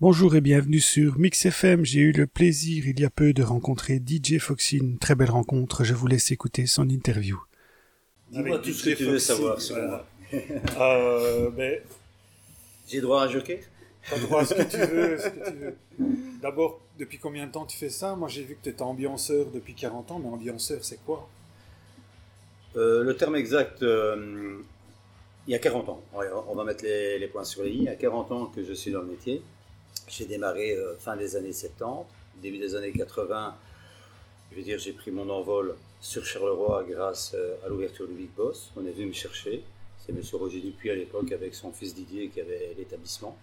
Bonjour et bienvenue sur Mix FM. J'ai eu le plaisir il y a peu de rencontrer DJ Foxine. Très belle rencontre. Je vous laisse écouter son interview. Dis-moi tout ce que tu veux savoir sur moi. Euh, ben, J'ai droit à un joker? T'as droit à ce que tu veux. veux. D'abord, depuis combien de temps tu fais ça? Moi, j'ai vu que tu étais ambianceur depuis 40 ans, mais ambianceur, c'est quoi? Euh, Le terme exact, euh, il y a 40 ans. On va mettre les, les points sur les i. Il y a 40 ans que je suis dans le métier. J'ai démarré euh, fin des années 70, début des années 80. Je veux dire, j'ai pris mon envol sur Charleroi grâce euh, à l'ouverture du Big Boss. On est venu me chercher. C'est M. Roger Dupuis à l'époque avec son fils Didier qui avait l'établissement.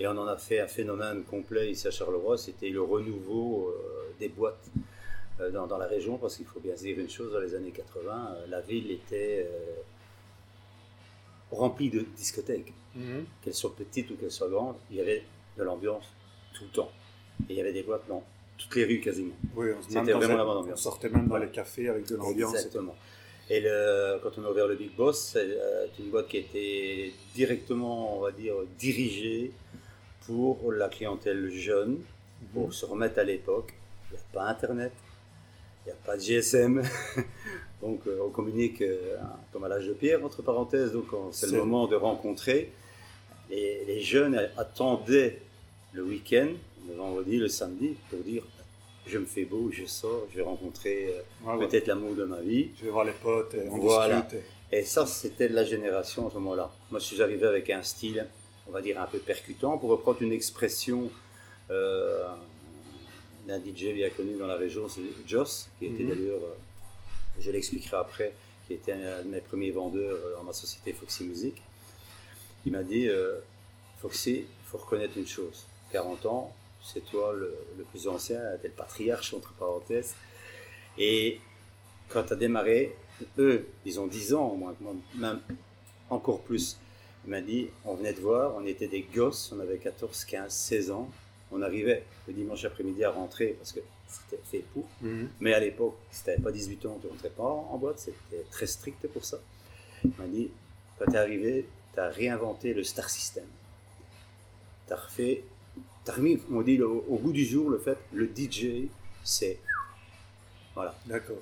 Et on en a fait un phénomène complet ici à Charleroi. C'était le renouveau euh, des boîtes dans, dans la région parce qu'il faut bien se dire une chose, dans les années 80, euh, la ville était remplie de discothèques. Qu'elles soient petites ou qu'elles soient grandes, il y avait de l'ambiance tout le temps. Et il y avait des boîtes dans toutes les rues quasiment. Oui, on, C'était vraiment la bonne on ambiance. sortait même dans les cafés avec de l'ambiance. Exactement. Et le- quand on a ouvert le Big Boss, c'est euh, une boîte qui était directement, on va dire, dirigée pour la clientèle jeune, pour se remettre à l'époque. Il n'y a pas Internet, il n'y a pas de GSM. donc euh, on communique euh, comme à l'âge de pierre, entre parenthèses. Donc on- c'est le moment de rencontrer. Et les jeunes attendaient le week-end, le vendredi, le samedi, pour dire je me fais beau, je sors, je vais rencontrer euh, Ouais, peut-être l'amour de ma vie. Je vais voir les potes, et on Voilà. discute. Et ça, c'était de la génération à ce moment-là. Moi, je suis arrivé avec un style, on va dire, un peu percutant. Pour reprendre une expression euh, d'un DJ bien connu dans la région, c'est Joss, qui était Mhm. d'ailleurs, euh, je l'expliquerai après, qui était un de mes premiers vendeurs euh, dans ma société Foxy Music. Il m'a dit, euh, Foxy, il faut reconnaître une chose. 40 ans, c'est toi le, le plus ancien, t'es le patriarche, entre parenthèses. Et quand tu as démarré, eux, ils ont 10 ans, moins que moi, même encore plus. Il m'a dit, on venait de voir, on était des gosses, on avait 14, 15, 16 ans. On arrivait le dimanche après-midi à rentrer parce que c'était fait pour. Mhm. Mais à l'époque, si tu pas 18 ans, tu ne rentrais pas en, en boîte, c'était très strict pour ça. Il m'a dit, quand tu es arrivé, tu as réinventé le star system. Tu as refait, remis, on dit, le- au goût du jour, le fait, le DJ, c'est... Voilà. D'accord.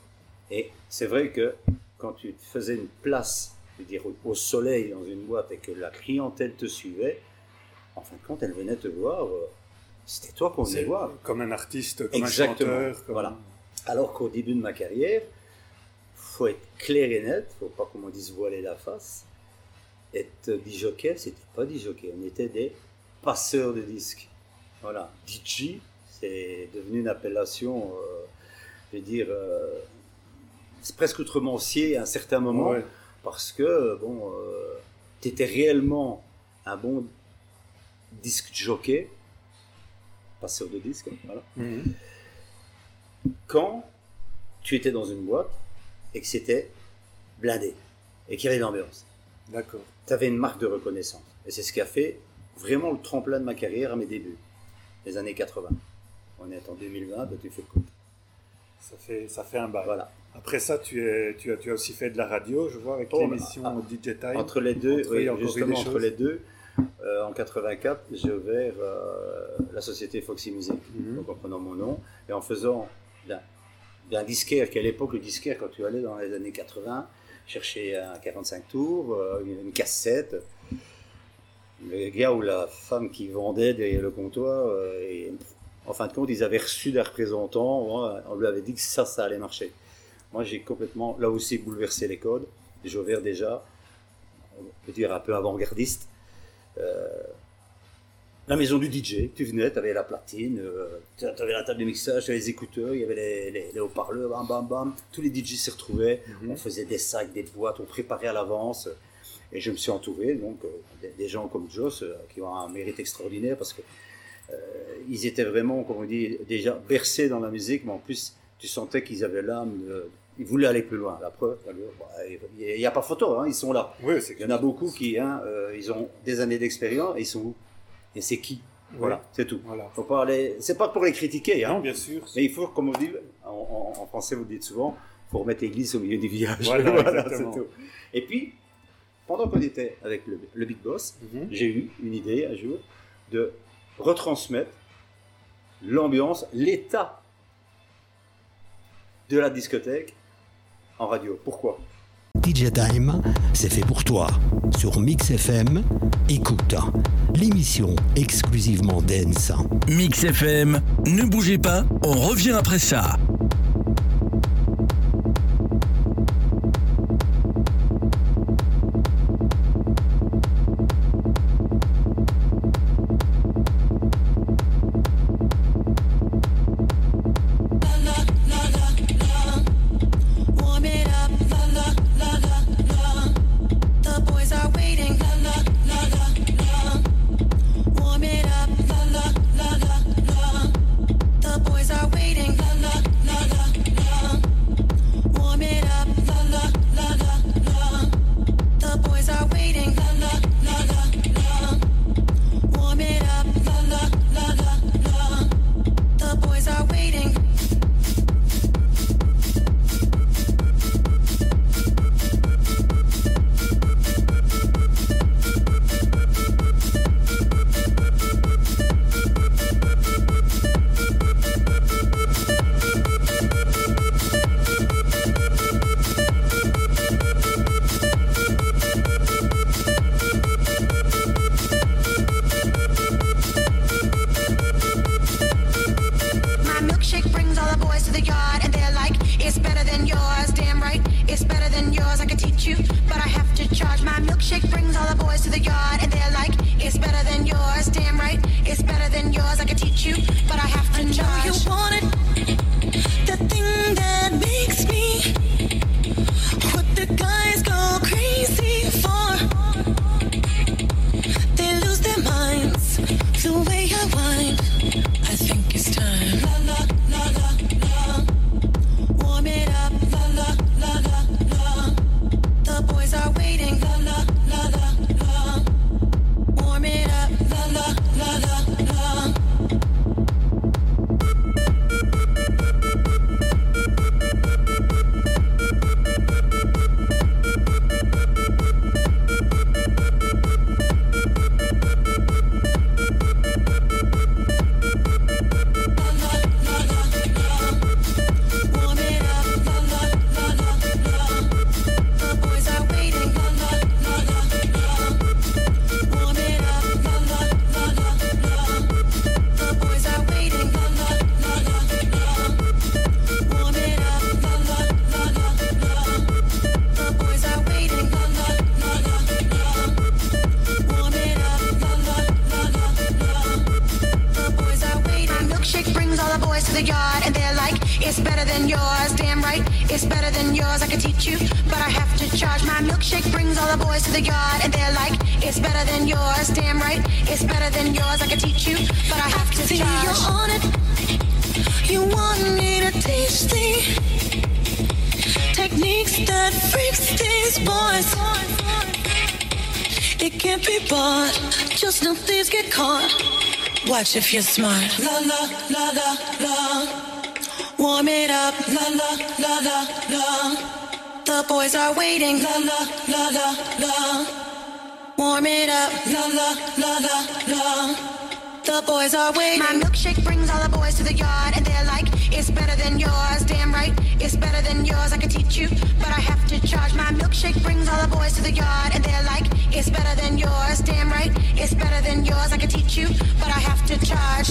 Et c'est vrai que quand tu faisais une place, je veux dire, au- soleil dans une boîte et que la clientèle te suivait, en fin de compte, elle venait te voir, euh, c'était toi qu'on venait voir. comme un artiste, comme Exactement. un chanteur. Comme... Voilà. Alors qu'au début de ma carrière, faut être clair et net, faut pas qu'on me dise voiler la face. Être disjockey, c'était pas disjockey, on était des passeurs de disques. Voilà, DJ, c'est devenu une appellation, euh, je veux dire, euh, c'est presque outremencier à un certain moment, Ouais. parce que, bon, tu étais réellement un bon disque jockey, passeur de disques, voilà Mhm. quand tu étais dans une boîte et que c'était blindé et qu'il y avait de l'ambiance. D'accord. Tu avais une marque de reconnaissance. Et c'est ce qui a fait vraiment le tremplin de ma carrière à mes débuts, les années 80. On est en 2020, bah, tu fais le. Ça fait, ça fait un bail. Voilà. Après ça, tu, es, tu, as, tu as aussi fait de la radio, je vois, avec Oh, l'émission bah, DJ Time. Entre les deux, Entre- oui, justement entre les deux, euh, en 84, j'ai ouvert euh, la société Foxy Music, Mhm. donc en prenant mon nom et en faisant d'un disquaire, qu'à l'époque, le disquaire, quand tu allais dans les années 80, chercher un 45 tours, euh, une une cassette, le gars ou la femme qui vendait derrière le comptoir, euh, et en fin de compte, ils avaient reçu des représentants, on lui avait dit que ça, ça allait marcher. Moi, j'ai complètement, là aussi, bouleversé les codes. J'ai ouvert déjà, on peut dire un peu avant-gardiste, euh, la maison du DJ. Tu venais, tu avais la platine, tu avais la table de mixage, tu avais les écouteurs, il y avait les, les- les haut-parleurs, bam, bam, bam. Tous les DJ s'y retrouvaient. Mhm. On faisait des sacs, des boîtes, on préparait à l'avance. Et je me suis entouré donc euh, des, gens comme Joss euh, qui ont un mérite extraordinaire parce que euh, ils étaient vraiment, comme on dit, déjà bercés dans la musique, mais en plus tu sentais qu'ils avaient l'âme, de- ils voulaient aller plus loin. La preuve, bah, il n'y a pas photo, hein, ils sont là. Oui, Il y en a beaucoup qui, hein, euh, ils ont des années d'expérience et ils sont où? Et c'est qui? Voilà, c'est tout. Voilà. Faut pas aller. C'est pas pour les critiquer, hein. Non, bien sûr. Mais il faut, comme on dit, en, en- en français vous le dites souvent, faut remettre l'église au milieu du village. Voilà, c'est tout. Et puis, pendant qu'on était avec le, le Big Boss, Mhm. j'ai eu une idée un jour de retransmettre l'ambiance, l'état de la discothèque en radio. Pourquoi? DJ Time, c'est fait pour toi. Sur Mix FM, écoute l'émission exclusivement dance. Mix FM, ne bougez pas, on revient après ça. Watch if you're smart. La la la la la. Warm it up. La la la la la. The boys are waiting. La la la la la. Warm it up. La la la la la. The boys are waiting. My milkshake brings all the boys to the yard, and they're like, "It's better than yours." Damn right, it's better than yours. I could teach you, but I have to charge. My milkshake brings all the boys to the yard, and they're like, "It's better than yours." Damn right, it's better than yours. I could teach you, but I have to charge.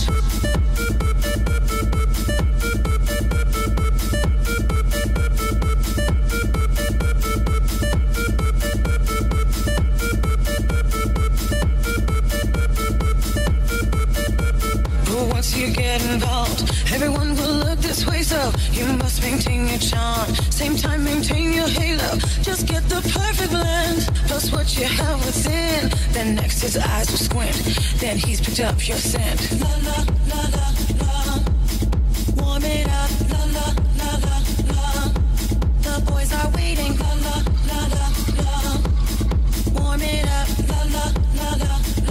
Once you get involved, everyone will look this way, so you must maintain your charm. Same time, maintain your halo. Just get the perfect blend, plus what you have within. Then next his eyes will squint, then he's picked up your scent. La la la la la, warm it up. La la la la la, the boys are waiting. La la la la la, warm it up. La la la la la,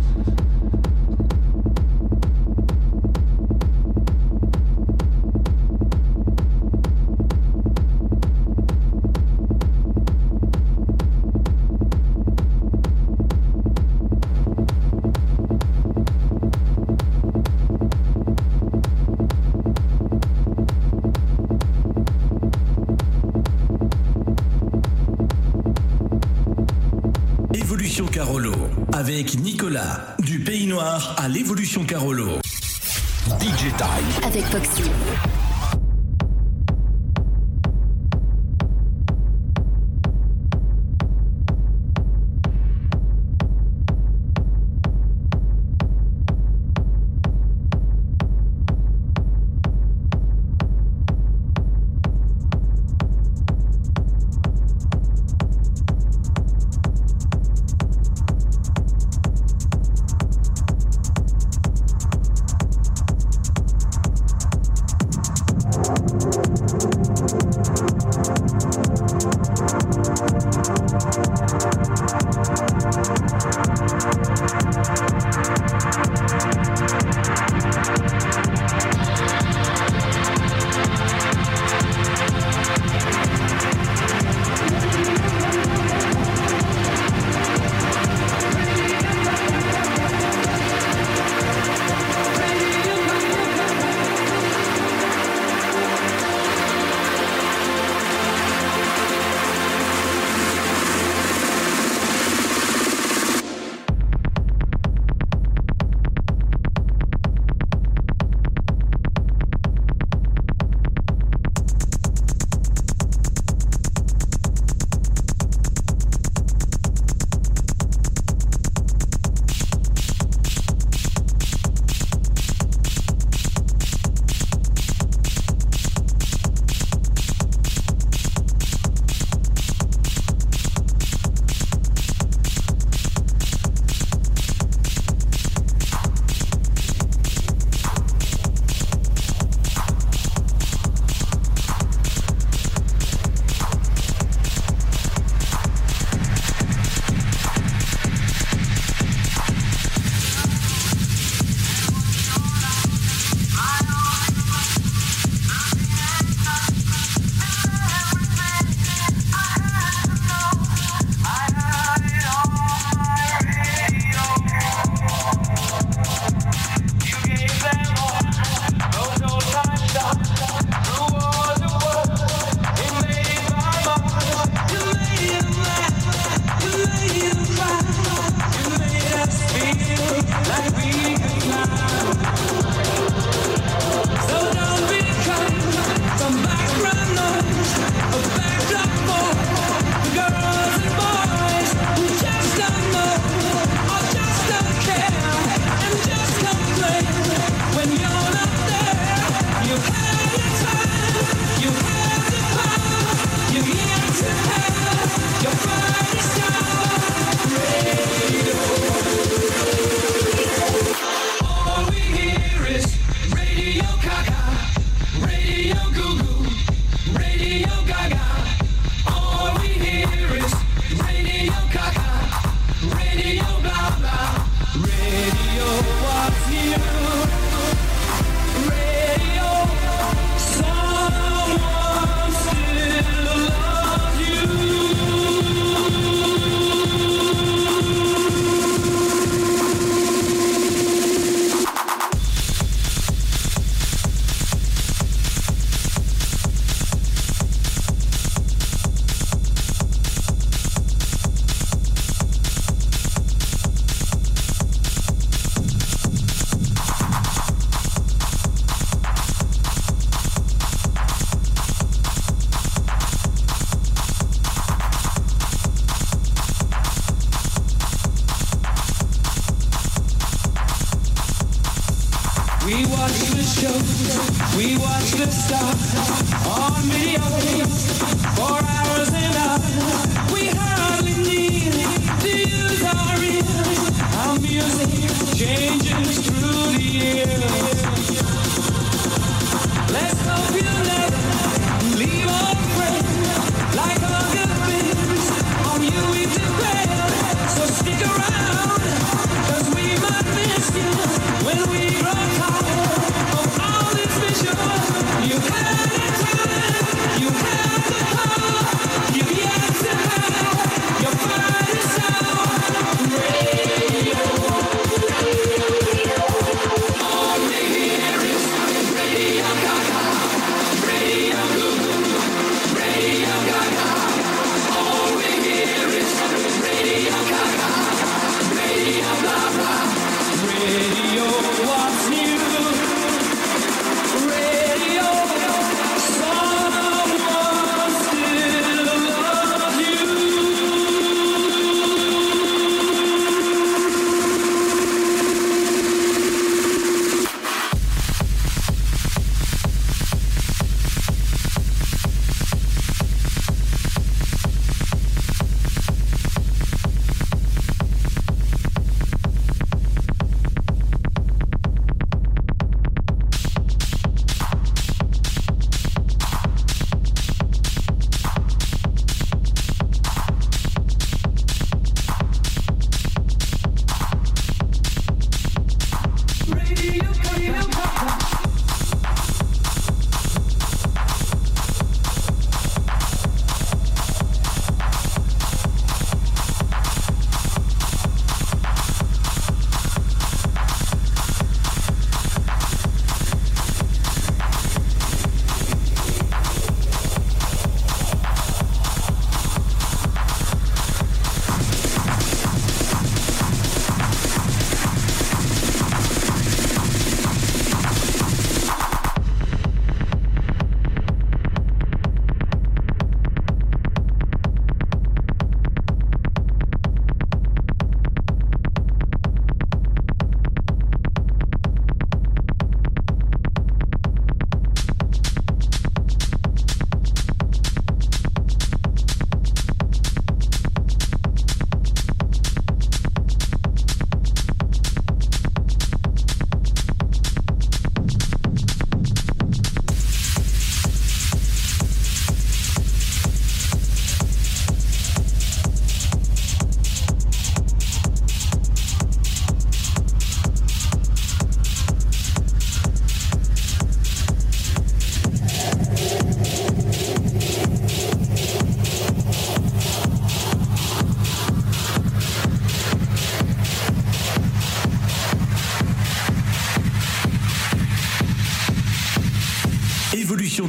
Avec Nicolas du Pays Noir à l'évolution Carolo. DJ. Avec Foxy.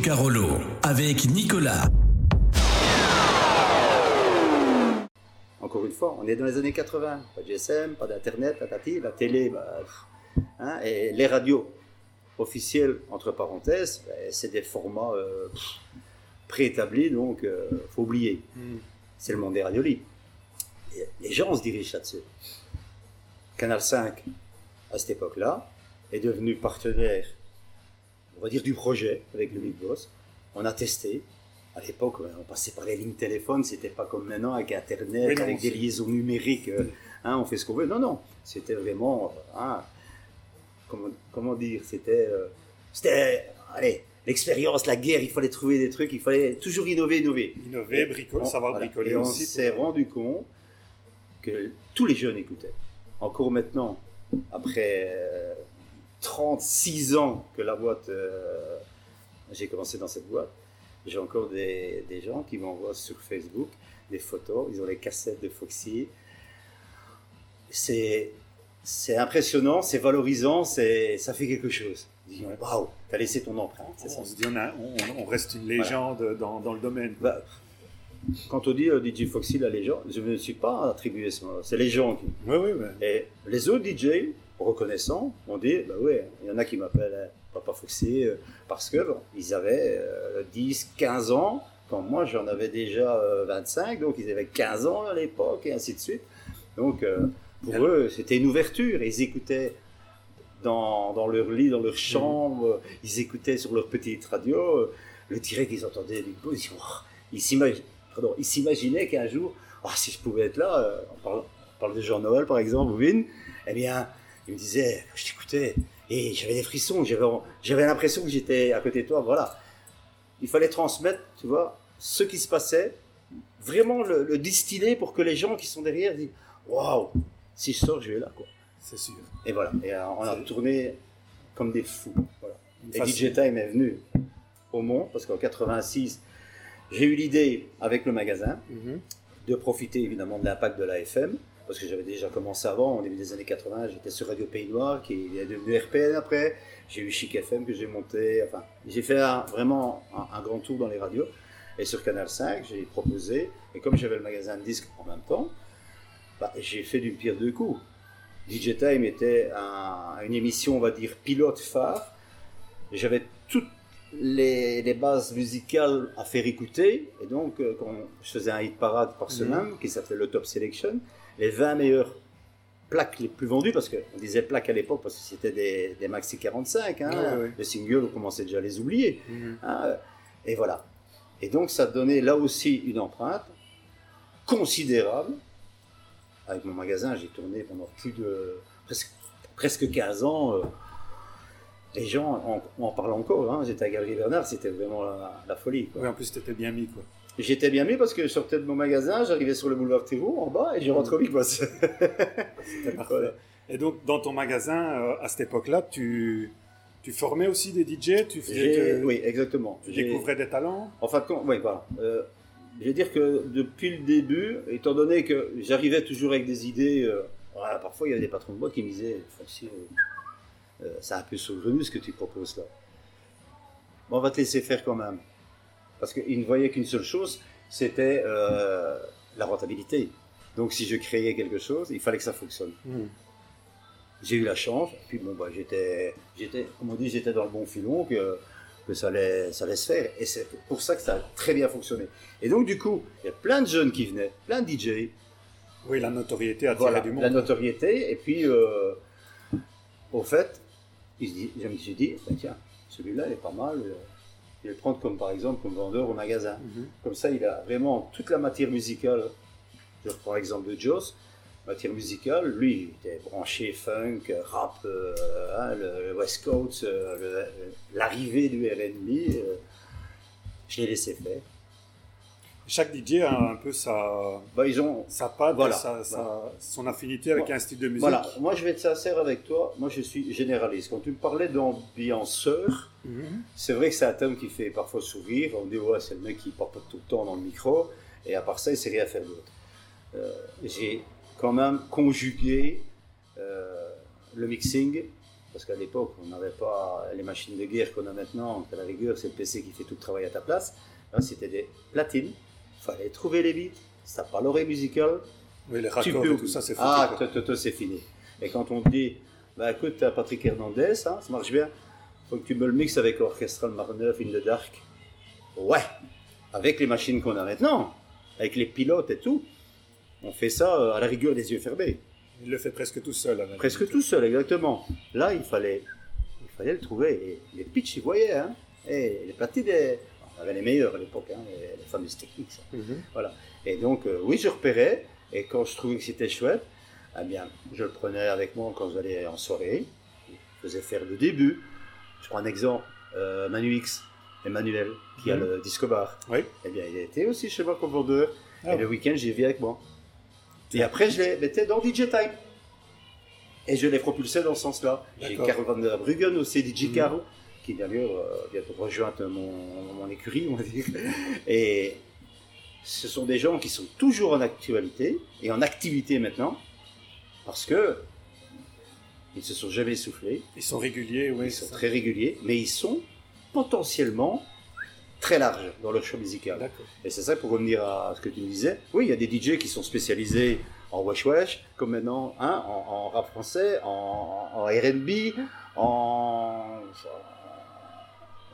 Carolo avec Nicolas. Encore une fois, on est dans les années 80. Pas de GSM, pas d'internet, patati, la télé, bah, hein, et les radios officielles, entre parenthèses, bah, c'est des formats euh, préétablis, donc euh, faut oublier. Mm. C'est le monde des. Et les gens se dirigent là-dessus. Canal 5, à cette époque-là, est devenu partenaire, on va dire, du projet avec le Big Boss. On a testé. À l'époque, on passait par les lignes téléphones, c'était pas comme maintenant avec Internet, non, avec des liaisons numériques, euh, hein, on fait ce qu'on veut. Non, non, c'était vraiment, euh, hein, comment, comment dire, c'était, euh, c'était, allez, l'expérience, la guerre, il fallait trouver des trucs, il fallait toujours innover, innover. Innover, bricoler, On- savoir voilà. bricoler Et on aussi. s'est rendu compte que tous les jeunes écoutaient. Encore maintenant, après euh, 36 ans que la boîte, euh, j'ai commencé dans cette boîte, j'ai encore des, des gens qui m'envoient sur Facebook des photos, ils ont les cassettes de Foxy. C'est c'est impressionnant, c'est valorisant, c'est ça fait quelque chose. Ouais. Waouh, t'as laissé ton empreinte. c'est ça. On se dit, on, a- on- on reste une légende dans, dans le domaine. Bah, quand on dit euh, DJ Foxy la légende, je ne me suis pas attribué ce mot. C'est les gens qui. Oui, oui, oui. Et les autres DJ, reconnaissants, ont dit bah ouais, il y en a qui m'appellent euh, Papa Foxy euh, parce que bon, ils avaient euh, 10, 15 ans, quand moi j'en avais déjà euh, 25, donc ils avaient 15 ans à l'époque et ainsi de suite. Donc euh, pour eux, c'était une ouverture. Ils écoutaient dans, dans leur lit, dans leur chambre, ils écoutaient sur leur petite radio. euh, Le direct qu'ils entendaient ils, Oh, ils s'imaginaient, qu'un jour, Ah, si je pouvais être là, euh, on parle, on parle de Jean-Noël par exemple, ou Vin, eh bien, il me disait, je t'écoutais, et j'avais des frissons, j'avais, l'impression que j'étais à côté de toi, voilà. Il fallait transmettre, tu vois, ce qui se passait, vraiment le, le distiller pour que les gens qui sont derrière disent, waouh, si je sors, je vais là, quoi. C'est sûr. Et voilà, et euh, on a tourné comme des fous, voilà. Et façon- DJ Time est venu au Mont, parce qu'en 86, j'ai eu l'idée, avec le magasin, Mhm. de profiter évidemment de l'impact de la FM, parce que j'avais déjà commencé avant, au début des années 80, j'étais sur Radio Pays Noir, qui est devenu RPN après, j'ai eu Chic FM que j'ai monté, enfin, j'ai fait un- vraiment un, un grand tour dans les radios, et sur Canal 5, j'ai proposé, et comme j'avais le magasin de disques en même temps, bah, j'ai fait d'une pierre deux coups. DJ Time était un- une émission, on va dire, pilote phare, j'avais toutes les, les bases musicales à faire écouter. Et donc, euh, quand je faisais un hit parade par semaine, qui s'appelait le Top Selection, les 20 meilleures plaques les plus vendues, parce qu'on disait plaques à l'époque, parce que c'était des, des maxi 45, hein, Ouais, ouais. les singles, on commençait déjà à les oublier. Mhm. hein, et voilà. Et donc, ça donnait là aussi une empreinte considérable. Avec mon magasin, j'ai tourné pendant plus de presque, presque 15 ans. euh, les gens en, en parlent encore. Hein. J'étais à Galerie Bernard, c'était vraiment la, la folie. quoi. Oui, en plus, t'étais bien mis, quoi. J'étais bien mis parce que je sortais de mon magasin, j'arrivais sur le boulevard Thérault en bas et je rentrais au Big Boss. Voilà. Et donc, dans ton magasin, euh, à cette époque-là, tu, tu formais aussi des DJ Tu faisais Oui, exactement. tu découvrais des talents En fin de compte, oui, voilà. Euh, je vais dire que depuis le début, étant donné que j'arrivais toujours avec des idées, euh, voilà, parfois il y avait des patrons de boîte qui me disaient Francis, euh, euh, c'est un peu saugrenu ce que tu proposes là. Bon, on va te laisser faire quand même. Parce qu'ils ne voyaient qu'une seule chose, c'était euh, la rentabilité. Donc si je créais quelque chose, il fallait que ça fonctionne. Mhm. J'ai eu la chance, et puis bon, bah, j'étais, j'étais, comme on dit, j'étais dans le bon filon, que, que ça, allait, ça allait se faire. Et c'est pour ça que ça a très bien fonctionné. Et donc, du coup, il y a plein de jeunes qui venaient, plein de DJ, Oui, la notoriété attirait voilà, du monde. la notoriété, et puis, euh, au fait, je me suis dit, bah, tiens, celui-là, il est pas mal, euh, je vais le prendre comme, par exemple, comme vendeur au magasin. Mhm. Comme ça, il a vraiment toute la matière musicale. Je reprends l'exemple de Joss. Matière musicale, lui, il était branché funk, rap, euh, hein, le West Coast, euh, le- l'arrivée du R&B. euh, je l'ai laissé faire. Chaque DJ a un peu sa, Bah, ils ont, sa patte, Voilà. sa- sa- son affinité avec Moi- un style de musique. voilà, moi je vais être sincère avec toi, moi je suis généraliste. Quand tu me parlais d'ambianceur, Mhm. c'est vrai que c'est un terme qui fait parfois sourire. On dit, ouais, c'est le mec qui porte tout le temps dans le micro, et à part ça, il sait rien faire d'autre. Euh, J'ai quand même conjugué euh, le mixing, parce qu'à l'époque, on n'avait pas les machines de guerre qu'on a maintenant, à la rigueur, c'est le PC qui fait tout le travail à ta place. Là, c'était des platines, fallait trouver les beats, t'as pas l'oreille musicale, Oui, les tu raccords peux et tout ça, c'est foutu. Ah, c'est fini. Et quand on dit, bah écoute, Patrick Hernandez, hein, ça marche bien, faut que tu me le mixes avec Orchestral Marneuf in the Dark. Ouais, avec les machines qu'on a maintenant, avec les pilotes et tout, on fait ça euh, à la rigueur des yeux fermés. Il le fait presque tout seul. Presque tout seul, exactement. Là, il fallait, il fallait le trouver. Et les pitchs, ils voyaient. Hein. Et les platines, on avait les meilleurs à l'époque, hein, les, les fameuses techniques. ça. Mhm. Voilà. Et donc, euh, oui, je repérais. Et quand je trouvais que c'était chouette, eh bien, je le prenais avec moi quand j'allais en soirée. Je faisais faire le début. Je prends un exemple. Euh, Manu X, Emmanuel, qui a Mhm. le disco bar. Oui. Eh bien, il été aussi chez moi comme vendeur. Ah et le week-end, j'ai vu avec moi. Et après, je les mettais dans DJ Time. Et je les propulsais dans ce sens-là. J'ai. Karl van der Bruggen aussi, DJ Mhm. Qui d'ailleurs euh, vient de rejoindre mon, mon écurie, on va dire. Et ce sont des gens qui sont toujours en actualité et en activité maintenant, parce que ils se sont jamais essoufflés, Ils sont réguliers, oui. ils sont ça. très réguliers, mais ils sont potentiellement très larges dans leur choix musical. Et c'est ça pour revenir à ce que tu me disais. Oui, il y a des DJ qui sont spécialisés en wesh wesh, comme maintenant, hein, en, en rap français, en, en R&B, en,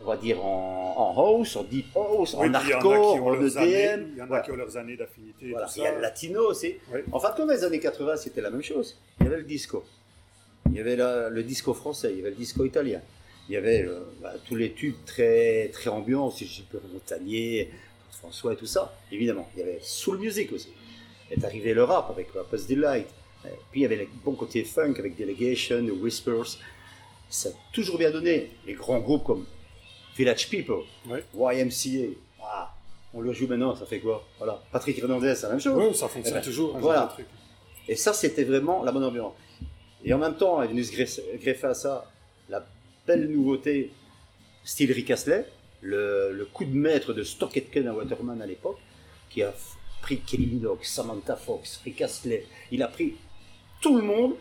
on va dire en, en house, en deep house, Oui, en hardcore, en années- EDM. Il y en a Voilà. qui ont leurs années d'affinité. Voilà. Il y a le latino aussi. Oui. En fin de compte, dans les années 80, c'était la même chose. Il y avait le disco. Il y avait la- le disco français, il y avait le disco italien. Il y avait euh, bah, tous les tubes très, très ambiants, si je peux Montagnier, François et tout ça. Évidemment, il y avait soul music aussi. Est arrivé le rap avec Rapper's Delight, Euh, Puis il y avait les bons côtés funk avec Delegation, Whispers. Ça a toujours bien donné. Les grands groupes comme Village People, Ouais. YMCA. Ah, on le joue maintenant, ça fait quoi? Voilà. Patrick Hernandez, c'est la même chose. Ouais, ça fonctionne Eh ben, toujours. voilà. truc. Et ça, c'était vraiment la bonne ambiance. Et en même temps, est venu se greffer à ça la belle nouveauté style Rick Astley, le, le coup de maître de Stock Aitken à Waterman à l'époque, qui a pris Kelly Minogue, Samantha Fox, Rick Astley. Il a pris tout le monde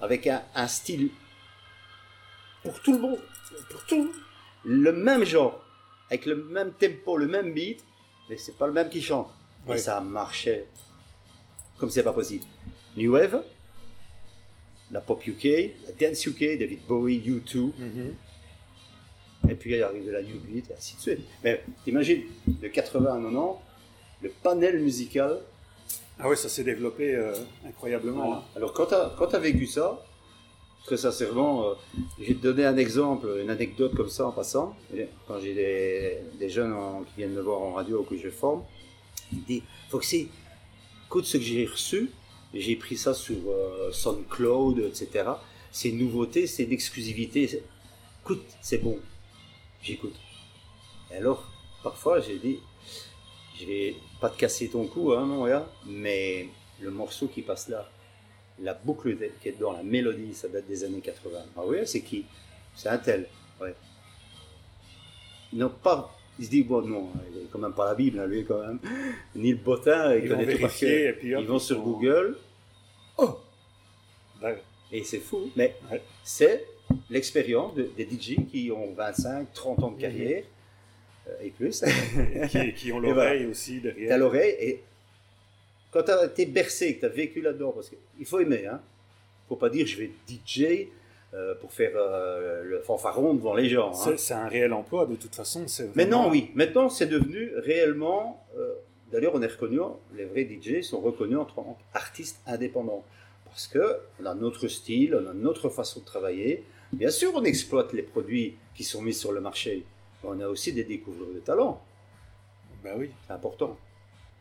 avec un, un style pour tout le monde, pour tout le même genre, avec le même tempo, le même beat, mais c'est pas le même qui chante. Ouais. Et ça marchait comme c'est pas possible. New Wave, la pop UK, la dance UK, David Bowie, U2, Mhm. et puis il arrive de la New Beat, et ainsi de suite. Mais t'imagines, de 80 à 90, le panel musical. Ah ouais, ça s'est développé euh, incroyablement. hein. Alors quand t'as quand t'as vécu ça, très sincèrement, euh, je vais te donner un exemple, une anecdote comme ça en passant. Quand j'ai des, jeunes qui viennent me voir en radio ou que je forme, ils disent Foxy, écoute ce que j'ai reçu, j'ai pris ça sur euh, SoundCloud, etc. C'est une nouveauté, c'est une exclusivité. Écoute, c'est bon. J'écoute. Et alors, parfois, j'ai dit je vais pas te casser ton cou, hein, mon gars, mais le morceau qui passe là, la boucle qui est dans la mélodie, ça date des années 80. Ah oui, c'est qui? C'est un tel, ouais. Ils n'ont pas. Il se dit, bon, non, il est quand même pas la Bible, hein, lui, quand même. Ni le bottin, il Ils vont connaît tout et puis hop, Ils vont ils sur Google, Ouais. et c'est fou, mais Ouais. c'est l'expérience de- des DJ qui ont 25, 30 ans Mhm. de carrière, euh, et plus. Et qui, qui ont l'oreille aussi derrière. T'as l'oreille et quand t'as été bercé, que t'as vécu là-dedans, parce qu'il faut aimer, hein. Faut pas dire je vais DJ euh, pour faire euh, le fanfaron devant les gens. hein. C'est un réel emploi de toute façon. Maintenant, oui. Maintenant, c'est devenu réellement. euh, D'ailleurs, on est reconnu, les vrais DJ sont reconnus en tant qu'artistes indépendants. Parce que on a notre style, on a notre façon de travailler. Bien sûr, on exploite les produits qui sont mis sur le marché. Mais on a aussi des découvreurs de talent. Bah oui. C'est important.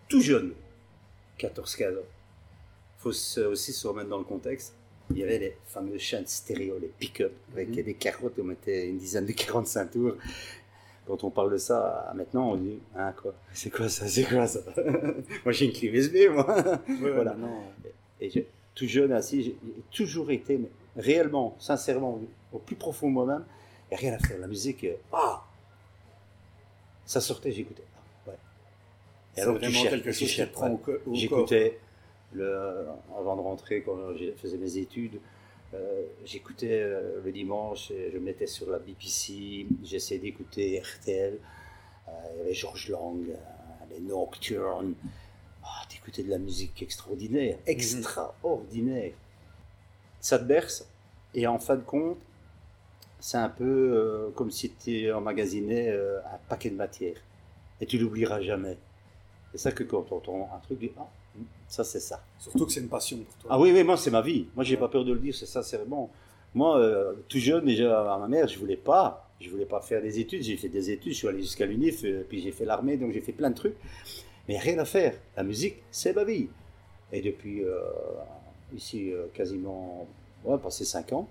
Tout jeune, 14-15 ans. Il faut se- aussi se remettre dans le contexte. Il y avait les fameuses chaînes stéréo, les pick-up, avec Mhm. des carottes, on mettait une dizaine de 45 tours. Quand on parle de ça, maintenant, on dit, hein, quoi? C'est quoi ça? C'est quoi ça? Moi, j'ai une clé USB, moi. Ouais, Voilà. maintenant, Et tout jeune, j'ai j'ai toujours été, mais réellement, sincèrement, au plus profond de moi-même, et rien à faire. La musique, euh, ah Ça sortait, j'écoutais. Et tu cherches, quelque tu chose te cherches, au. J'écoutais, avant de rentrer, quand je faisais mes études, euh, j'écoutais euh, le dimanche, et je me mettais sur la BBC, j'essayais d'écouter RTL, euh, il y avait Georges Lang, euh, les Nocturnes, Ah, t'écoutais de la musique extraordinaire, extraordinaire. Ça te berce, et en fin de compte, c'est un peu comme si tu emmagasinais un paquet de matière, et tu l'oublieras jamais. C'est ça que quand on entend un truc, dis, ah, ça c'est ça. Surtout que c'est une passion pour toi. Ah oui, oui, moi c'est ma vie. Moi j'ai pas peur de le dire, c'est sincèrement. Moi, euh, tout jeune, déjà à ma mère, je voulais pas. Je voulais pas faire des études. J'ai fait des études, je suis allé jusqu'à l'UNIF, euh, puis j'ai fait l'armée, donc j'ai fait plein de trucs. Mais rien à faire. La musique, c'est ma vie. Et depuis euh, ici euh, quasiment, ouais, passé 5 ans,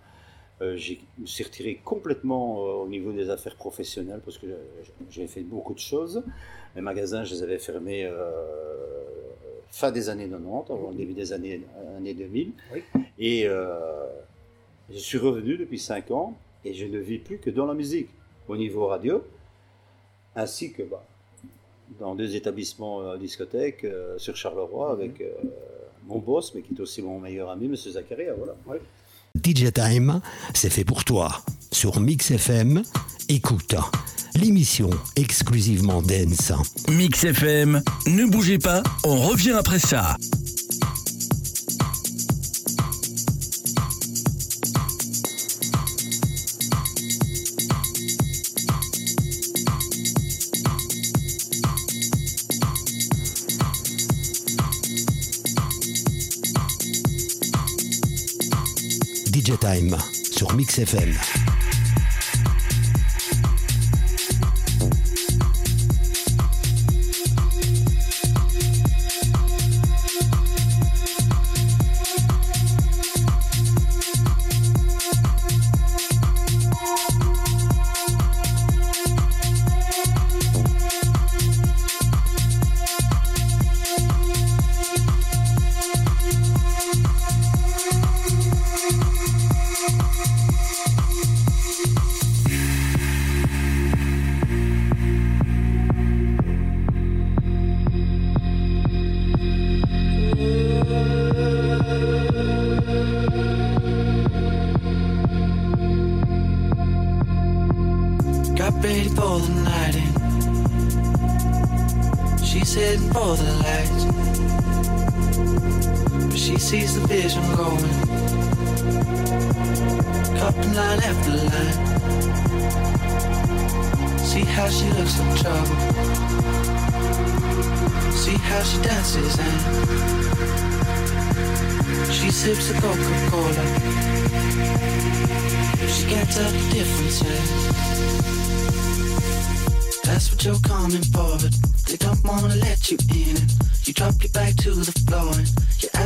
euh, j'ai- je me suis retiré complètement euh, au niveau des affaires professionnelles parce que j'ai- j'ai fait beaucoup de choses. Les magasins, je les avais fermés euh, fin des années 90, avant le début des années, années 2000. Oui. Et euh, je suis revenu depuis 5 ans et je ne vis plus que dans la musique, au niveau radio, ainsi que bah, dans deux établissements euh, discothèques euh, sur Charleroi Mhm. avec euh, mon boss, mais qui est aussi mon meilleur ami, M. Zakaria. Voilà. DJ Time, c'est fait pour toi. Sur Mix FM, écoute. L'émission exclusivement dance. Mix FM, ne bougez pas, on revient après ça. Time sur Mix FM. Sees the vision going. Cupping line after line. See how she looks in trouble. See how she dances and she sips a Coca-Cola. She can't tell the difference. eh? That's what you're coming for, but they don't wanna let you in. You drop your back to the floor and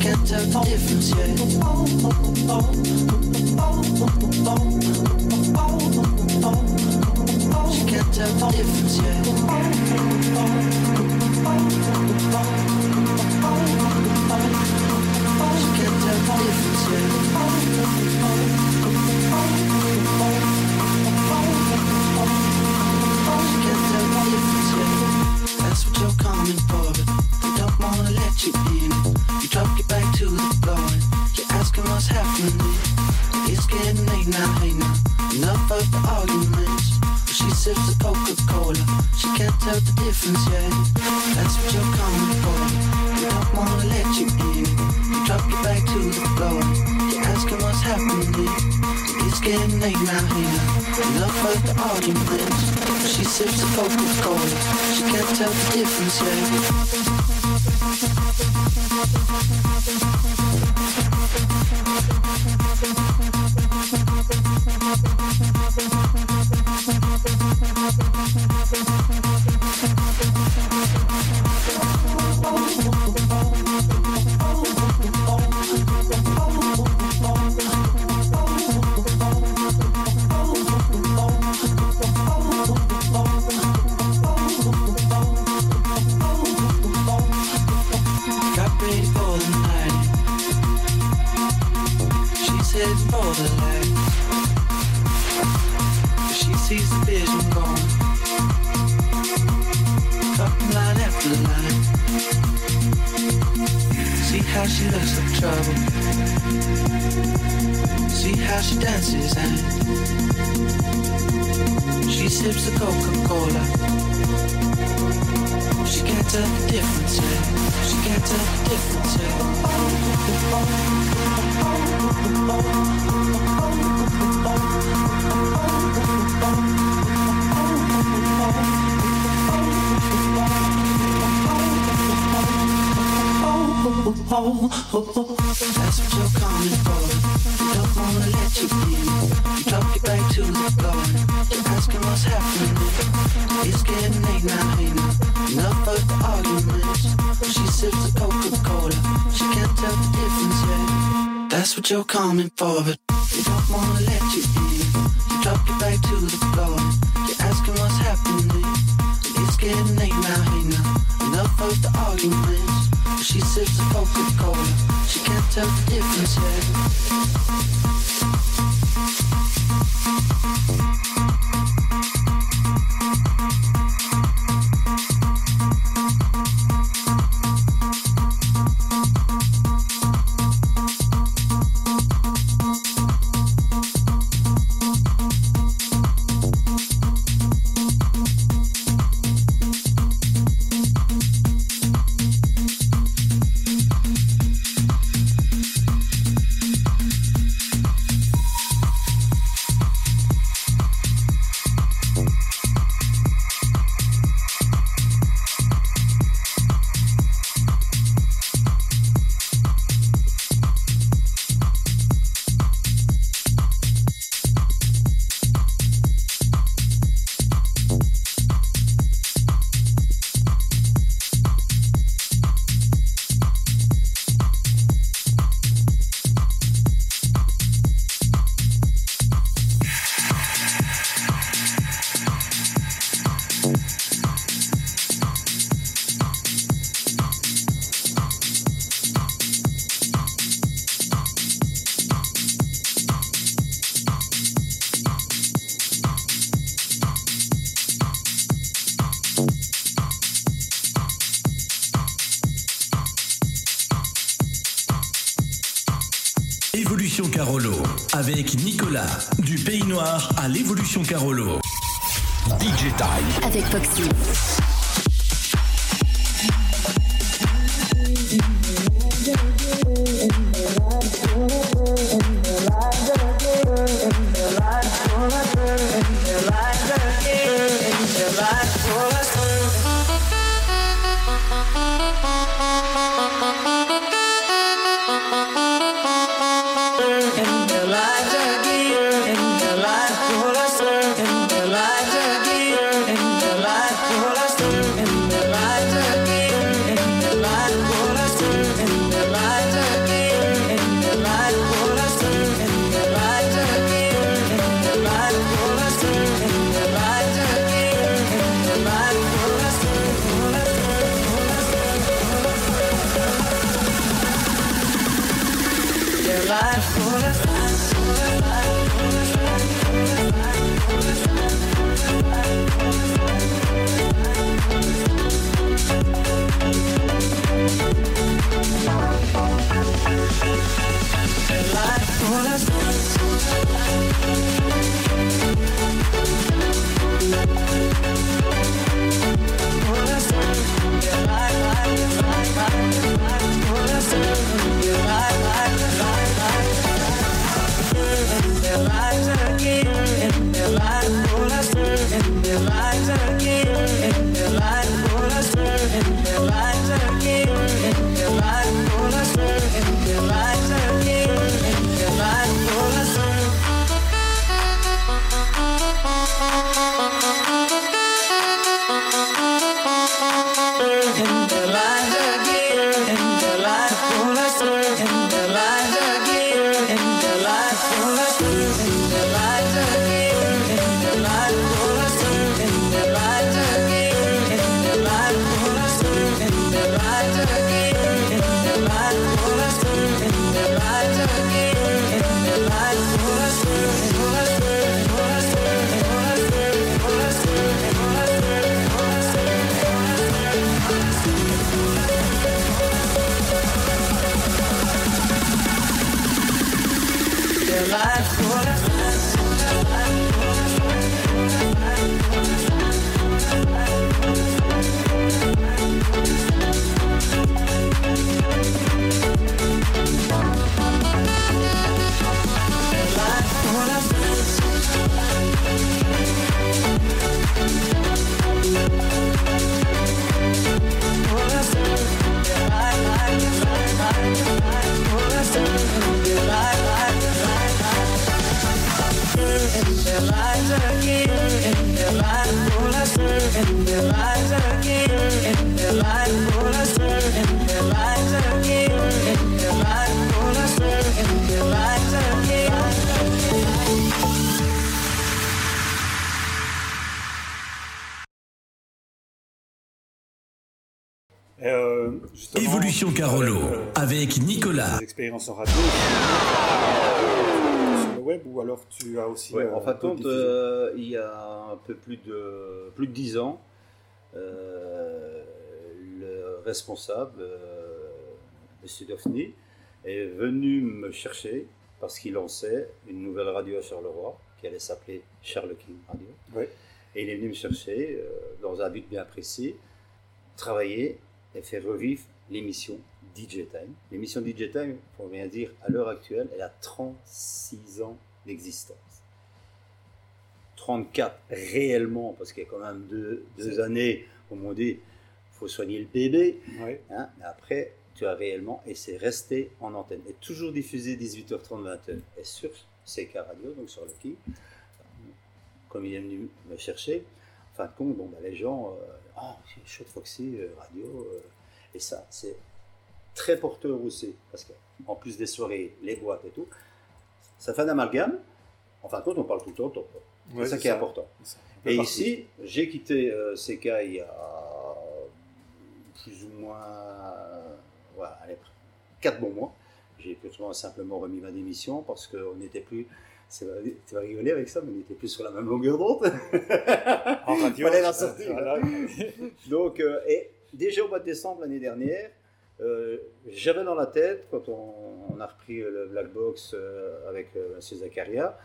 tell the difference can't tell the difference. That's what you're coming for, but they don't wanna let you in. The arguments. She sips the Coca-Cola. She can't tell the difference yet. That's what you're coming for. They don't wanna let you in. You drop your back to the floor. You're asking what's happening. It's getting late now, now. Enough of the arguments. She sips the Coca-Cola. She can't tell the difference yet. Coming for, but Du Pays Noir à l'Évolution Carolo. DJ Time. Avec Foxy. Carolo avec Nicolas. des expériences en radio sur le web ou alors tu as aussi. Ouais, euh, en fin de compte, euh, il y a un peu plus de, plus de 10 ans, euh, le responsable, euh, M. Daphné, est venu me chercher parce qu'il lançait une nouvelle radio à Charleroi qui allait s'appeler Charles King Radio. Ouais. Et il est venu me chercher euh, dans un but bien précis, travailler et faire revivre l'émission DJ Time. L'émission DJ Time, faut bien dire, à l'heure actuelle, elle a 36 ans d'existence. 34 réellement, parce qu'il y a quand même deux, années où on dit il faut soigner le bébé. Hein, mais après, tu as réellement, et c'est resté en antenne. Et toujours diffusé 18h30, 20h. Et sur CK Radio, donc sur le qui, comme il est venu me chercher, en fin de compte, bon, bah, les gens, euh, ah, c'est chaud de Foxy, euh, radio, euh, et ça, c'est très porteur aussi, parce qu'en plus des soirées, les boîtes et tout, ça fait un amalgame. En fin de compte, on parle tout le temps, top. Ouais, c'est ça qui est important. Et ici, j'ai quitté euh, CK il y a plus ou moins voilà, allez, 4 bons mois. J'ai plutôt simplement remis ma démission parce qu'on n'était plus, tu vas rigoler avec ça, mais on n'était plus sur la même longueur d'onde. En radio, la sortir. voilà. Donc, euh, et déjà au mois de décembre l'année dernière, euh, j'avais dans la tête, quand on, on a repris le Black Box euh, avec euh, M. Zakaria,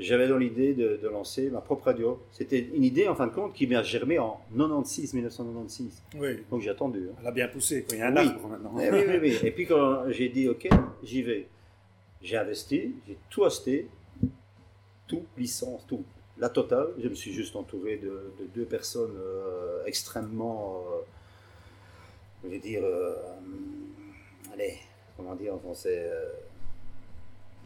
j'avais dans l'idée de, de lancer ma propre radio. C'était une idée, en fin de compte, qui m'a germé en 96, 1996. Oui, Donc j'ai attendu. hein. elle a bien poussé. quoi. Il y a un Oui. arbre maintenant. Eh oui, oui, oui. Et puis quand j'ai dit OK, j'y vais. J'ai investi, j'ai tout acheté, tout, licence, tout. La totale, je me suis juste entouré de, de deux personnes euh, extrêmement, euh, je vais dire, euh, allez, comment dire en français, euh,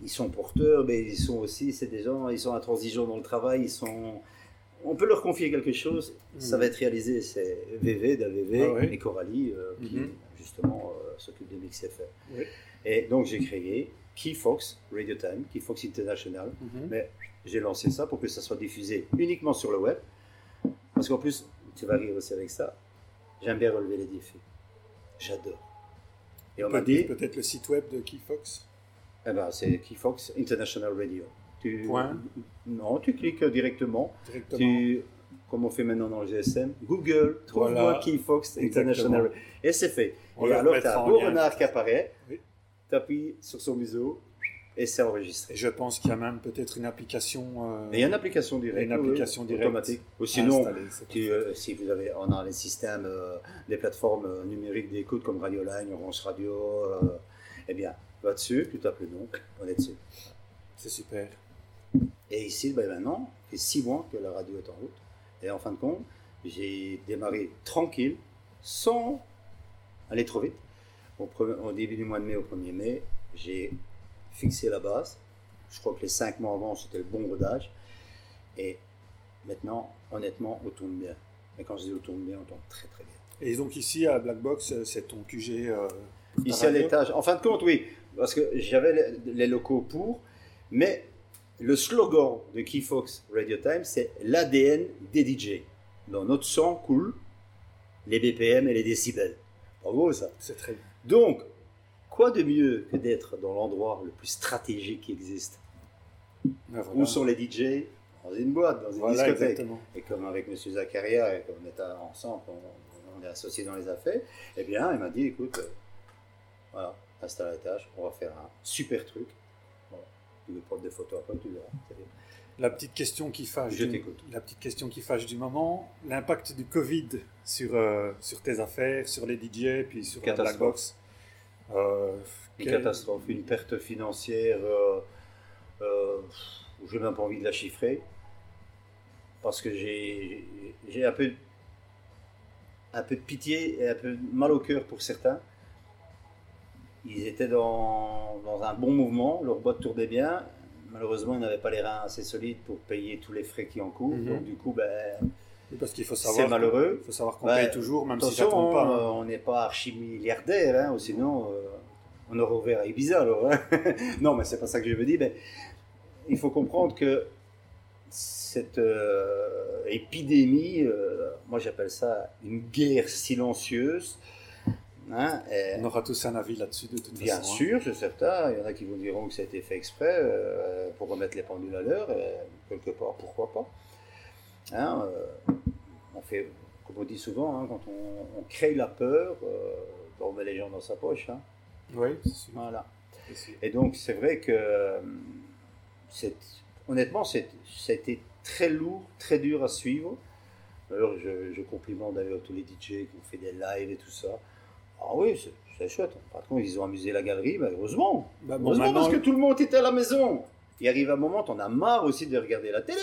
ils sont porteurs, mais ils sont aussi, c'est des gens, ils sont intransigeants dans le travail, ils sont, on peut leur confier quelque chose, ça Mhm. va être réalisé. C'est VV d'AVV Ah et Coralie euh, qui Mhm. justement s'occupe de Mix FM. Oui. Et donc j'ai créé Key Fox Radio Time, Key Fox International. Mhm. Mais j'ai lancé ça pour que ça soit diffusé uniquement sur le web. Parce qu'en plus, tu vas rire aussi avec ça, j'aime bien relever les défis. J'adore. Et on peut dire peut-être le site web de Keyfox. eh ben, c'est Key Fox International Radio. Tu, Point. Non, tu cliques directement. Directement. Tu, comme on fait maintenant dans le GSM, Google, trouve-moi Voilà. Key Fox Exactement. International. Et c'est fait. On et alors, tu as un beau renard qui apparaît, Oui. tu appuies sur son museau et c'est enregistré. Je pense qu'il y a même peut-être une application. euh, il y a une application directe. Une application oui, directe automatique. Ou sinon, tu, euh, si vous avez, on a les systèmes, euh, des plateformes euh, numériques d'écoute comme Radioline, Orange Radio, eh bien, va dessus, tu tapes le nom, on est dessus. C'est super. Et ici, ben maintenant, ça fait six mois que la radio est en route. Et en fin de compte, j'ai démarré tranquille, sans aller trop vite. Au, au début du mois de mai, au 1er mai, j'ai fixé la base. Je crois que les cinq mois avant, c'était le bon rodage. Et maintenant, honnêtement, on tourne bien. Et quand je dis on tourne bien, on tourne très très bien. Et donc ici à Black Box, c'est ton QG. euh, Ici à l'étage, en fin de compte, oui, parce que j'avais les, locaux pour, mais le slogan de Key Fox Radio Time, c'est l'ADN des DJ. Dans notre sang coule les BPM et les décibels. Bravo ça. C'est très bien. Donc, quoi de mieux que d'être dans l'endroit le plus stratégique qui existe voilà. Où sont les DJ Dans une boîte, dans une Voilà, discothèque. exactement. Et comme avec M. Zakaria, et comme on est ensemble, on, on est associés dans les affaires, eh bien, il m'a dit, écoute, euh, voilà, à l'étage, on va faire un super truc. Voilà. Tu veux prendre des photos après, tu verras. La petite question qui fâche. Je du-. La petite question qui fâche du moment. L'impact du Covid sur, euh, sur tes affaires, sur les DJ, puis sur la Black. Box. Euh, Une catastrophe, une perte financière, euh, euh, je n'ai même pas envie de la chiffrer, parce que j'ai j'ai un peu, un peu de pitié et un peu de mal au cœur pour certains. Ils étaient dans, dans un bon mouvement, leur boîte tournait bien. Malheureusement, ils n'avaient pas les reins assez solides pour payer tous les frais qui en courent. Mhm. Donc, du coup, ben, Oui, Parce qu'il faut savoir. c'est malheureux. Il faut savoir qu'on paye toujours, même si ça Attention, tombe pas. hein, on n'est pas archi-milliardaire, hein, ou sinon euh, on aurait ouvert à Ibiza alors. hein. non, mais c'est pas ça que je veux dire. Mais il faut comprendre que cette euh, épidémie, euh, moi j'appelle ça une guerre silencieuse. hein, On aura tous un avis là-dessus de toute Bien façon. hein. sûr, c'est certain. Il y en a qui vous diront que ça a été fait exprès pour remettre les pendules à l'heure. quelque part, pourquoi pas. Hein, euh, on fait, comme on dit souvent, hein, quand on, on crée la peur, euh, on met les gens dans sa poche. hein. Oui, c'est sûr. Voilà. sûr. Et donc, c'est vrai que, euh, honnêtement, c'est- ça a été très lourd, très dur à suivre. D'ailleurs, je, je complimente d'ailleurs tous les DJ qui ont fait des lives et tout ça. Ah oui, c'est- chouette. Par contre, ils ont amusé la galerie, mais heureusement. Bah, bon, heureusement parce que tout le monde était à la maison. Il arrive un moment, t'en as marre aussi de regarder la télé.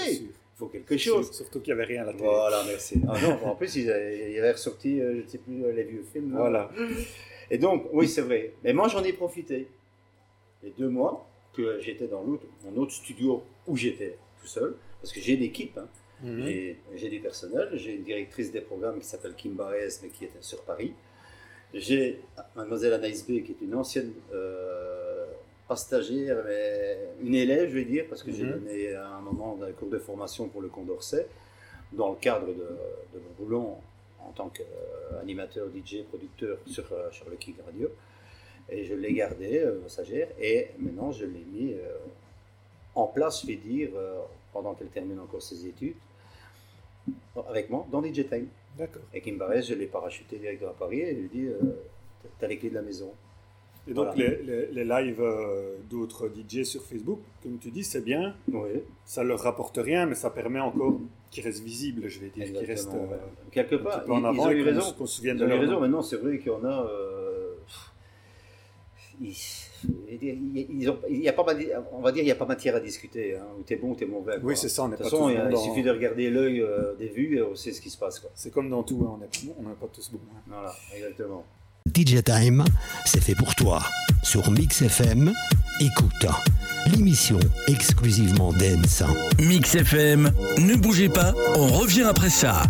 Il faut quelque chose. Surtout qu'il n'y avait rien à la télé. Voilà, merci. Ah non, en plus, ils avaient ressorti, euh, je ne sais plus, euh, les vieux films. là. Voilà. Et donc, oui, c'est vrai. Mais moi, j'en ai profité. Les deux mois que j'étais dans l'autre, mon autre studio où j'étais tout seul, parce que j'ai une équipe, hein. Mhm. j'ai, j'ai du personnel, j'ai une directrice des programmes qui s'appelle Kim Barès, mais qui était sur Paris. J'ai mademoiselle Anaïs B, qui est une ancienne, euh, pas stagiaire, mais une élève, je vais dire, parce que j'ai Mhm. donné à un moment un cours de formation pour le Condorcet, dans le cadre de, de mon boulot en tant qu'animateur, DJ, producteur sur, euh, sur le Kick Radio. Et je l'ai gardé, euh, stagiaire, et maintenant je l'ai mis euh, en place, je vais dire, euh, pendant qu'elle termine encore ses études, avec moi, dans DJ Time. D'accord. Et Kim Barès, je l'ai parachuté directement à Paris et je lui ai dit euh, tu as les clés de la maison. Et donc, Voilà. les, les- les lives euh, d'autres DJ sur Facebook, comme tu dis, c'est bien. Oui, Ça leur rapporte rien, mais ça permet encore qu'ils restent visibles, je vais dire, qu'ils restent euh. Quelque part, en ils, ils avant ont eu raison. se- qu'on se souvienne Ils de ont eu raison. Maintenant, c'est vrai qu'il y en a. euh, il il- ils ont- il y a pas, on va dire, il n'y a pas matière à discuter. Hein, ou t'es bon ou t'es mauvais. quoi. Oui, c'est ça, on De toute pas façon, il, dans- suffit de regarder l'œil euh, des vues et on sait ce qui se passe. Quoi. C'est comme dans tout, hein, on n'est on pas tous bons. hein. Voilà, exactement. DJ Time, c'est fait pour toi. Sur Mix FM, écoute. L'émission exclusivement dance. Mix FM, ne bougez pas, on revient après ça.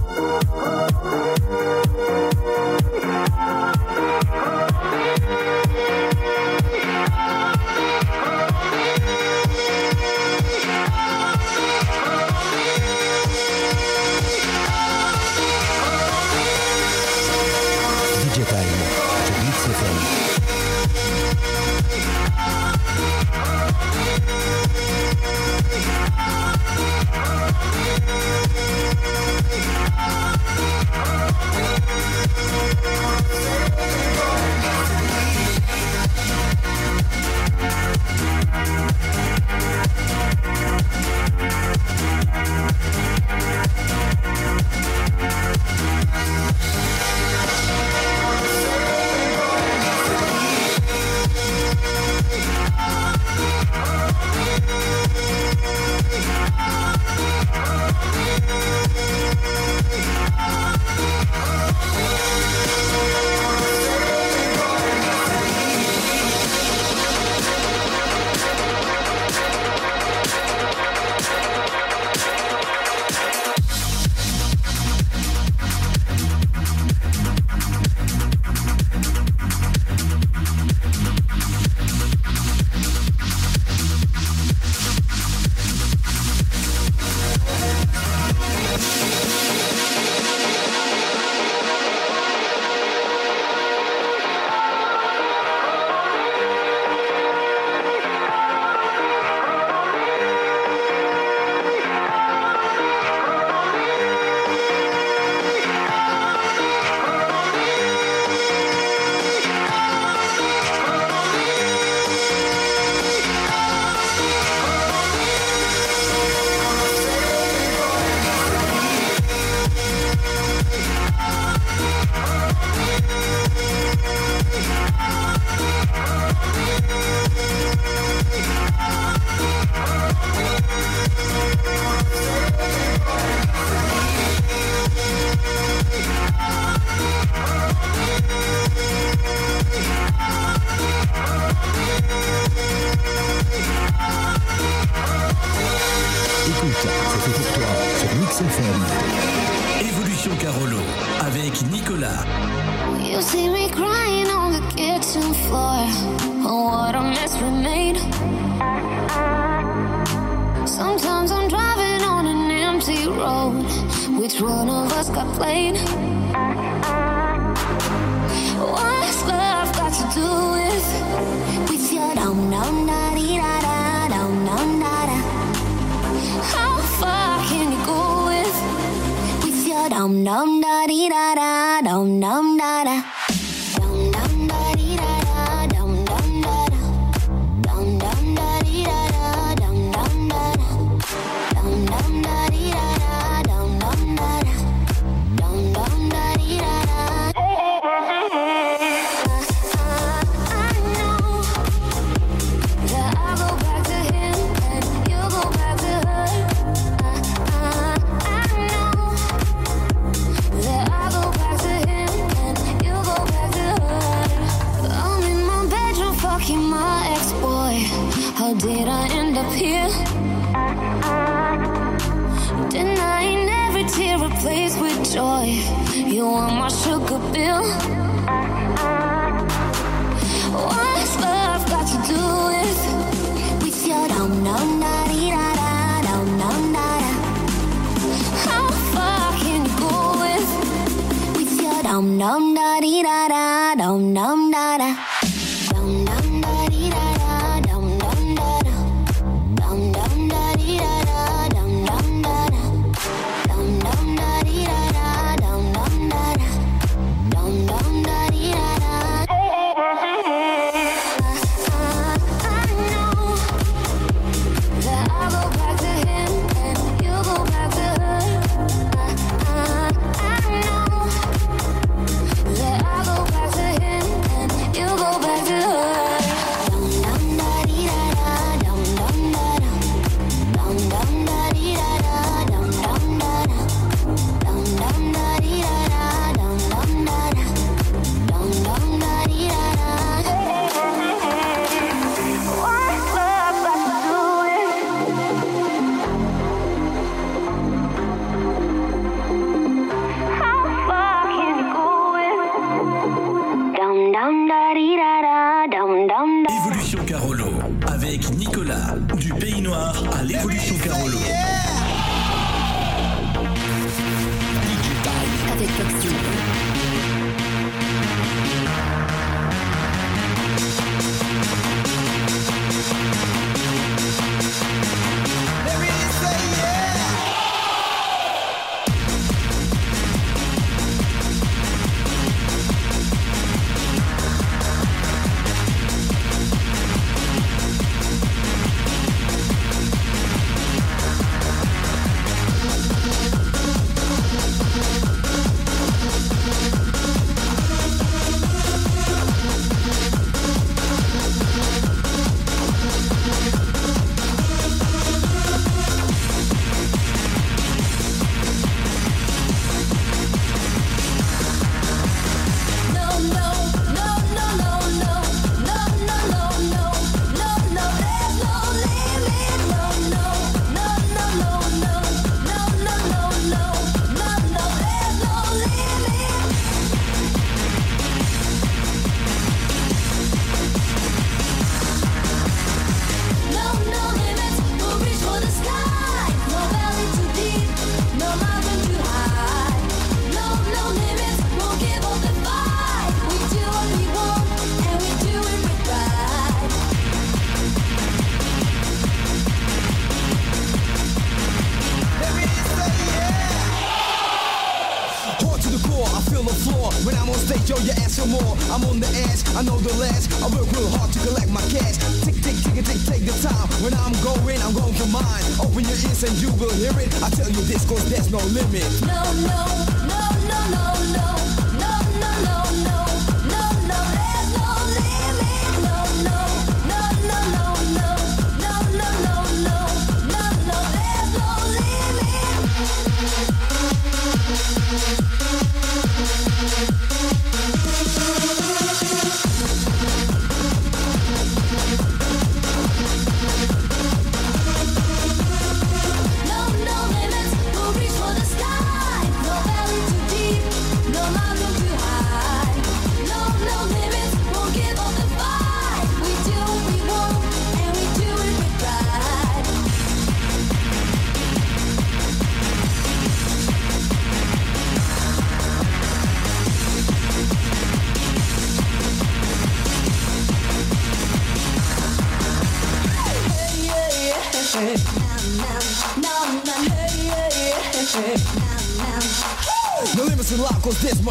avec Nicolas, du Pays Noir à l'évolution Carolo.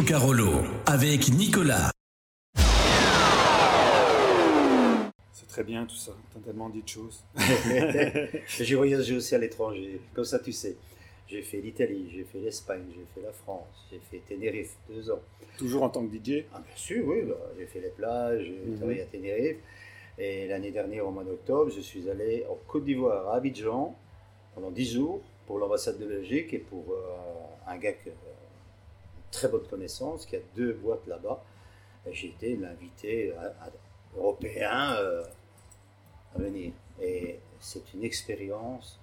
Carolo avec Nicolas. C'est très bien tout ça. T'as tellement dit de choses. J'ai voyagé aussi à l'étranger, comme ça tu sais. J'ai fait l'Italie, j'ai fait l'Espagne, j'ai fait la France, j'ai fait Tenerife deux ans. Toujours en tant que DJ. Ah, bien sûr, oui, bah, j'ai fait les plages, j'ai Mhm. travaillé à Tenerife. Et l'année dernière, au mois d'octobre, je suis allé en Côte d'Ivoire, à Abidjan, pendant 10 jours, pour l'ambassade de Belgique et pour euh, un gars que, euh, très bonne connaissance, qui a deux boîtes là-bas. J'ai été l'invité à- européen euh, à venir. Et c'est une expérience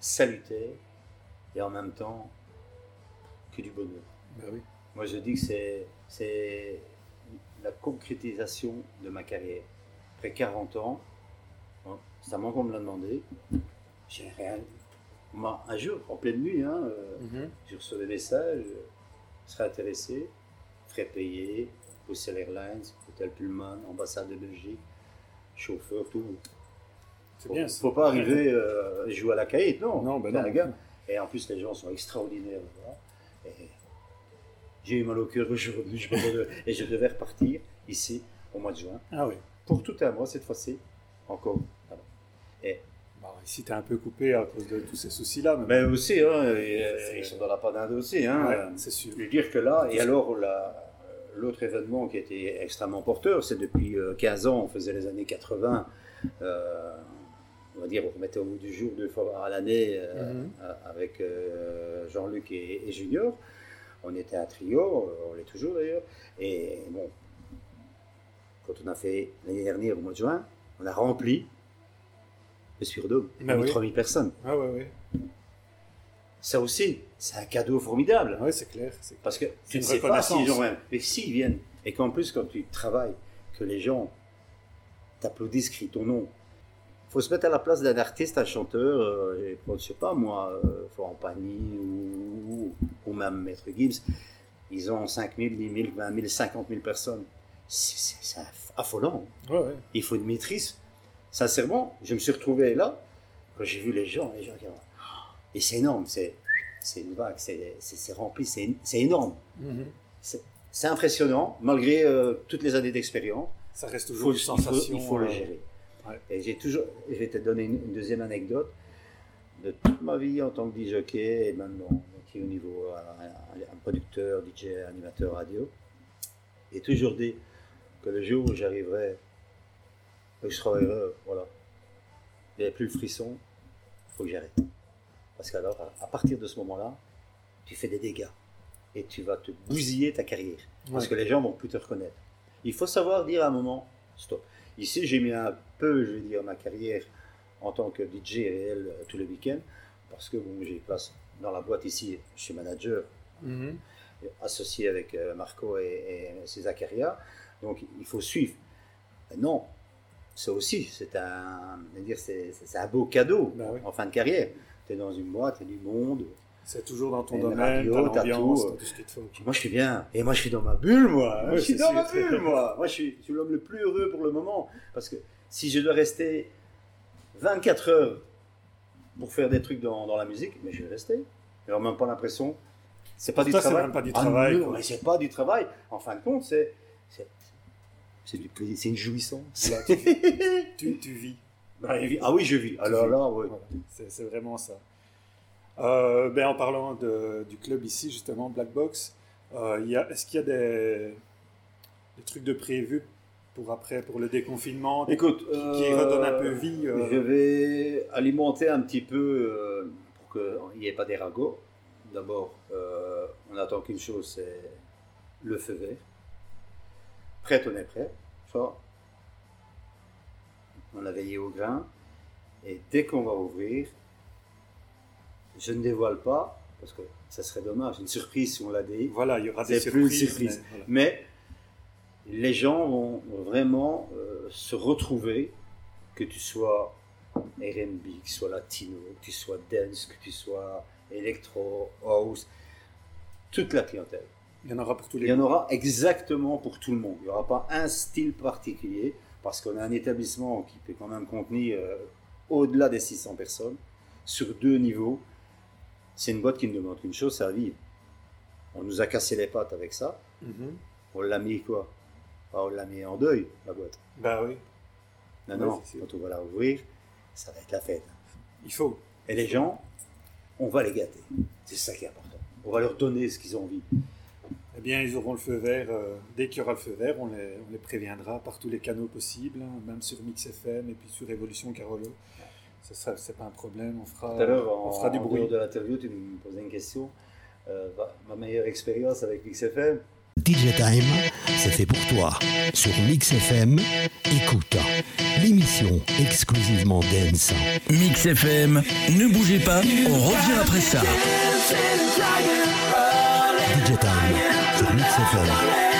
salutaire et en même temps que du bonheur. Ben oui. Moi, je dis que c'est, c'est la concrétisation de ma carrière. Après 40 ans, hein, c'est à moi qu'on me l'a demandé. J'ai rien. Moi, un jour, en pleine nuit, hein, euh, Mhm. j'ai reçu des messages. Serais intéressé, frais payés, Bruxelles Airlines, Hôtel Pullman, ambassade de Belgique, chauffeur, tout. C'est bien. ça. faut pas arriver euh, jouer à la caïd, non? Non, ben non. un gars. Et en plus, les gens sont extraordinaires. j'ai eu mal au cœur aujourd'hui, et je devais repartir ici au mois de juin Ah oui. pour tout un mois cette fois-ci. Encore. Et Bah, ici, t'es un peu coupé à cause de tous ces soucis-là. mais ben aussi, hein, et, euh, ils sont dans la panade aussi. Hein, Ouais, Euh, c'est sûr. Je veux dire que là, et alors la- l'autre événement qui était extrêmement porteur, c'est depuis euh, 15 ans, on faisait les années 80, euh, on va dire, on remettait au bout du jour deux fois à l'année euh, Mhm. euh, avec euh, Jean-Luc et, et Junior. On était un trio, euh, on l'est toujours d'ailleurs. Et bon, quand on a fait l'année dernière au mois de juin, on a rempli le Spirodome, Ben oui. 3000 personnes. Ah ouais, ouais. Ça aussi, c'est un cadeau formidable. Ouais, c'est clair. clair. Parce que C'est tu ne une sais pas reconnaissance. ont rien. Mais s'ils viennent, et qu'en plus, quand tu travailles, que les gens t'applaudissent, crient ton nom, faut se mettre à la place d'un artiste, un chanteur, euh, et, je sais pas moi, euh, Florent Pagny ou, ou même Maître Gibbs, ils ont 5 000, 10 000, 20 000, 50 000 personnes. C'est- C'est c'est aff- affolant. Ouais, ouais. Il faut une maîtrise. Sincèrement, je me suis retrouvé là, quand j'ai vu les gens, les gens qui ont- Et c'est énorme, c'est une vague, c'est rempli, c'est énorme. Mhm. C'est c'est impressionnant, malgré euh, toutes les années d'expérience. Ça reste toujours faut, une il faut- sensation. il faut le euh, gérer. ouais. Et j'ai toujours, je vais te donner une, une deuxième anecdote de toute ma vie en tant que DJ et dans, qui est au niveau euh, un, un producteur, DJ, animateur radio. J'ai toujours dit que le jour où j'arriverai, je travaillerai, voilà, il n'y avait plus le frisson, il faut que j'arrête. Parce qu'alors, à, à partir de ce moment-là, tu fais des dégâts et tu vas te bousiller ta carrière. Parce Ouais. que les gens vont plus te reconnaître. Il faut savoir dire à un moment, stop. Ici, j'ai mis un peu, je vais dire, ma carrière en tant que DJ réel euh, tous les week-ends, parce que bon, j'ai place dans la boîte ici, je suis manager, Mhm. associé avec euh, Marco et, et César Caria, donc il faut suivre. Mais non, ça aussi, c'est un, c'est, c'est- c'est un beau cadeau Ben oui. en fin de carrière. Tu es dans une boîte, tu du monde, C'est toujours dans ton domaine, t'as l'ambiance, tout, ce qu'il te faut. moi, je suis bien. Et moi, je suis dans ma bulle, moi. Je suis c'est dans ma bulle, moi. Moi, je suis, l'homme le plus heureux pour le moment. Parce que si je dois rester 24 heures pour faire des trucs dans, dans la musique, mais je vais rester. En même pas l'impression. C'est pas du c'est travail. même pas du Ah travail, non, quoi. mais c'est pas du travail. En fin de compte, c'est. C'est- C'est du plaisir, c'est une jouissance. Tu, tu vis. Évi- ah oui, je vis. Alors là, oui. Voilà, c'est vraiment ça. Euh, ben, en parlant de- du club ici, justement, Black Box, euh, il y a- est-ce qu'il y a des, des trucs de prévu pour après, pour le déconfinement, Écoute, qui euh, redonnent un peu vie euh, Je vais alimenter un petit peu euh, pour qu'il n'y ait pas des ragots. D'abord, on attend qu'une chose, c'est le feu vert. Prêt, on est prêt. Ça, on a veillé au grain. Et dès qu'on va ouvrir, je ne dévoile pas, parce que ça serait dommage, une surprise si on l'a dit. Voilà, il y aura des C'est plus une surprises. surprise. mais voilà. Mais les gens vont vraiment euh, se retrouver, que tu sois RB, que tu sois latino, que tu sois dance, que tu sois électro, house, toute la clientèle. Il y en aura pour tous Il les y en aura exactement pour tout le monde. Il n'y aura pas un style particulier, parce qu'on a un établissement qui peut quand même contenir euh, au-delà des 600 personnes, sur deux niveaux. C'est une boîte qui ne demande qu'une chose, c'est à vivre. On nous a cassé les pattes avec ça. Mhm. On l'a mis quoi? Ah, On l'a mis en deuil, la boîte. Bah oui, Non, non, quand on va la ouvrir, ça va être la fête. il faut. Et les gens, on va les gâter. C'est ça qui est important. On va leur donner ce qu'ils ont envie. Eh bien, ils auront le feu vert. euh, dès qu'il y aura le feu vert, on les, on les préviendra par tous les canaux possibles, hein, même sur Mix FM et puis sur Evolution Carolo. Ça sera, c'est pas un problème. On fera, Tout à l'heure, on en, fera du en bruit. de l'interview, tu me posais une question. Euh, ma- ma meilleure expérience avec XFM, DJ Time, c'est fait pour toi. Sur Mix FM, écoute l'émission exclusivement dance. Mix FM, ne bougez pas, on revient après ça. DJ Time sur Mix FM.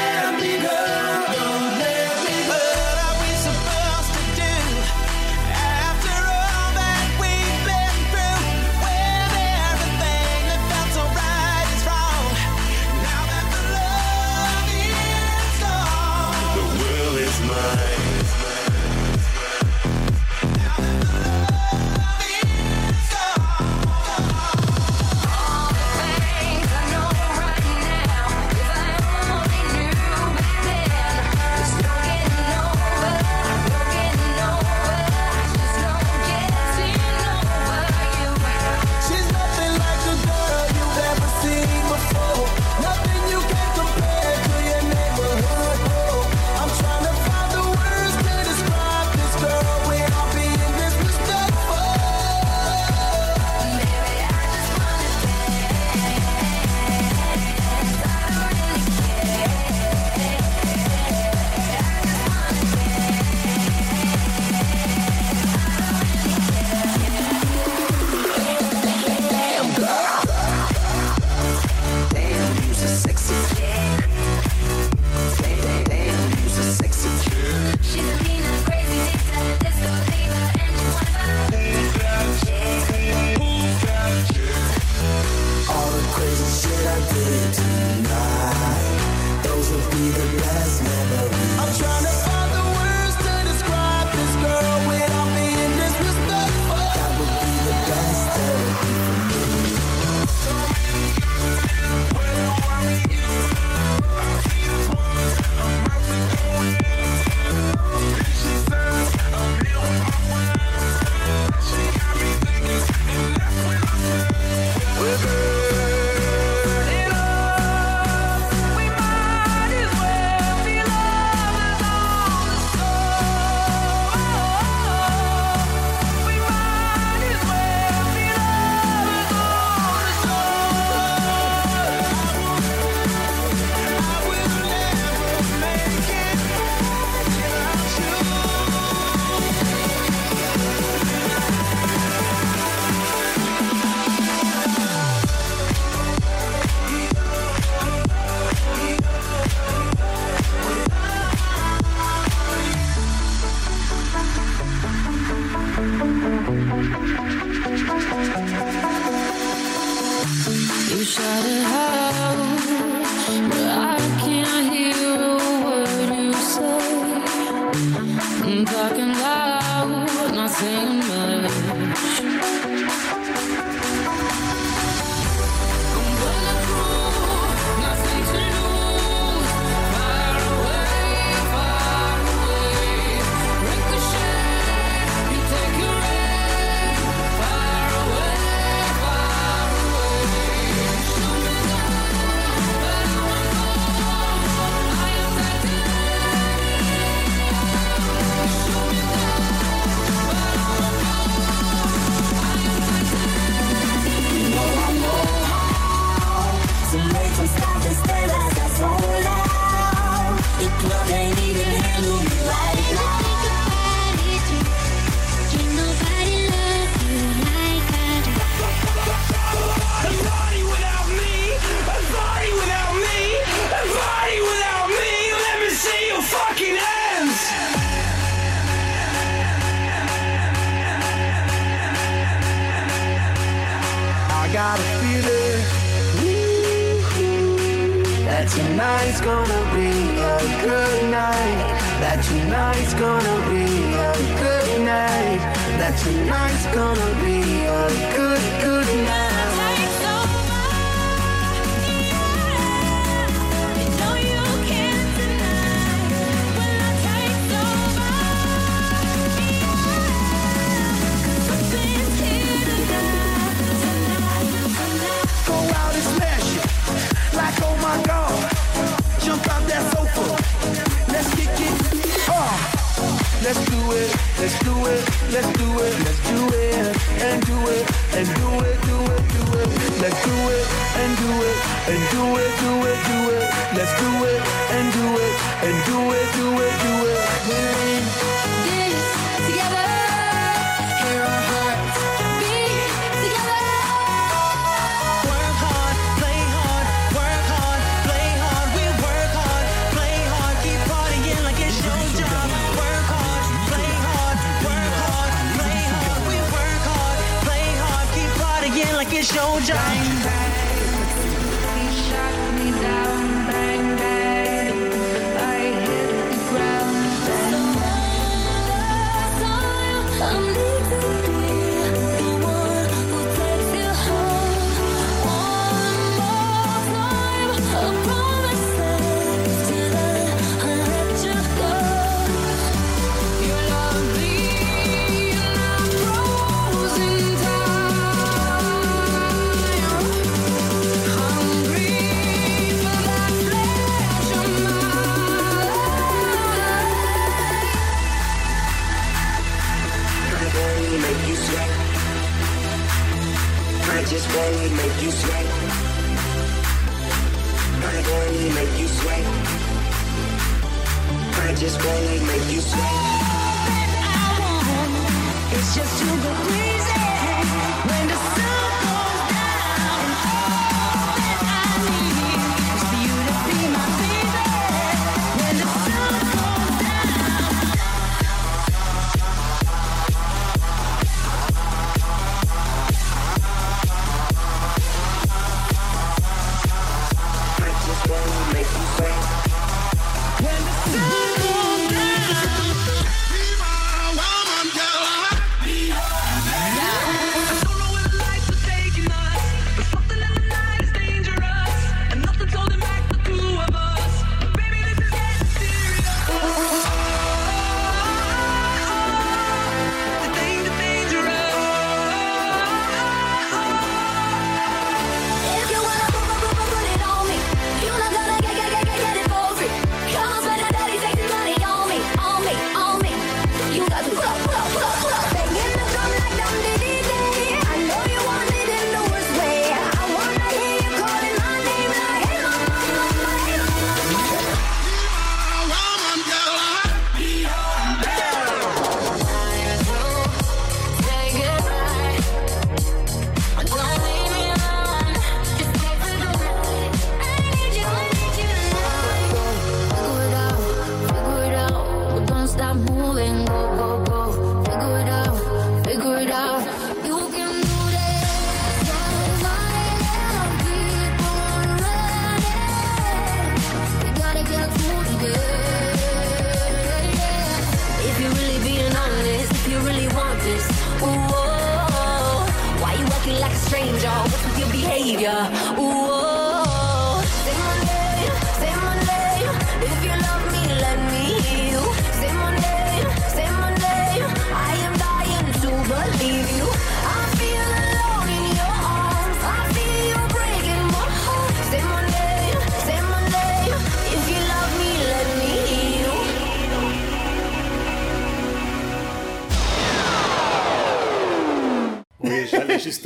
it, let's do it, let's do it, let's do it, and do it, and do it, do it, do it, let's do it, and do it, and do it, do it, do it, let's do it, and do it, and do it, do it, do it. showtime. Calling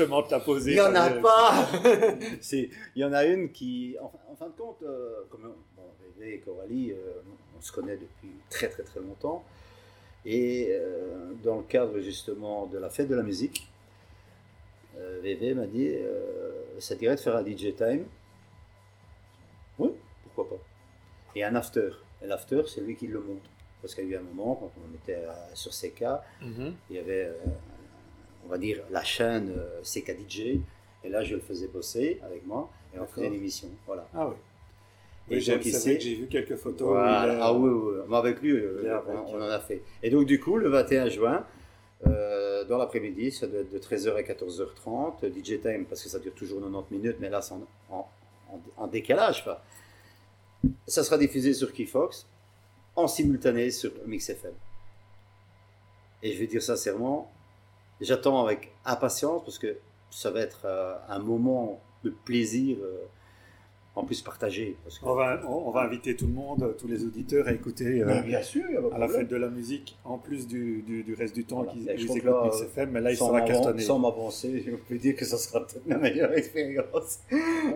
justement te la poser. Il n'y en a j'allais- pas C'est- Il y en a une qui, en, fin- en fin de compte, euh, comme bon, Vévé et Coralie, euh, on se connaît depuis très très très longtemps. Et euh, dans le cadre justement de la fête de la musique, euh, Vévé m'a dit euh, ça dirait de faire un DJ time? Oui, pourquoi pas. Et un after. Et l'after, c'est lui qui le monte. Parce qu'il y a eu un moment, quand on était euh, sur CK, Mhm. il y avait, euh, on va dire, la chaîne euh, CK DJ. Et là, je le faisais bosser avec moi et on faisait une émission. Voilà. Ah oui. Et Oui, j'ai vu quelques photos. Voilà. il Ah oui, oui, oui. Mais avec lui, euh, on, en a fait. Et donc, du coup, le 21 juin, euh, dans l'après-midi, ça doit être de 13h à 14h30, DJ Time, parce que ça dure toujours 90 minutes, mais là, c'est en, en- en- en décalage. quoi. Ça sera diffusé sur Keyfox, en simultané sur Mix FM. Et je vais dire sincèrement, j'attends avec impatience, parce que ça va être euh, un moment de plaisir, euh, en plus partagé. Parce que, On va, on, on va inviter tout le monde, tous les auditeurs à écouter euh, Ben, bien sûr, à la fête de la musique, en plus du, du, du reste du temps Voilà. qu'ils écoutent là, Mix FM, mais là, il sera cartonné. Sans m'avancer, je peux dire que ça sera peut-être la meilleure expérience.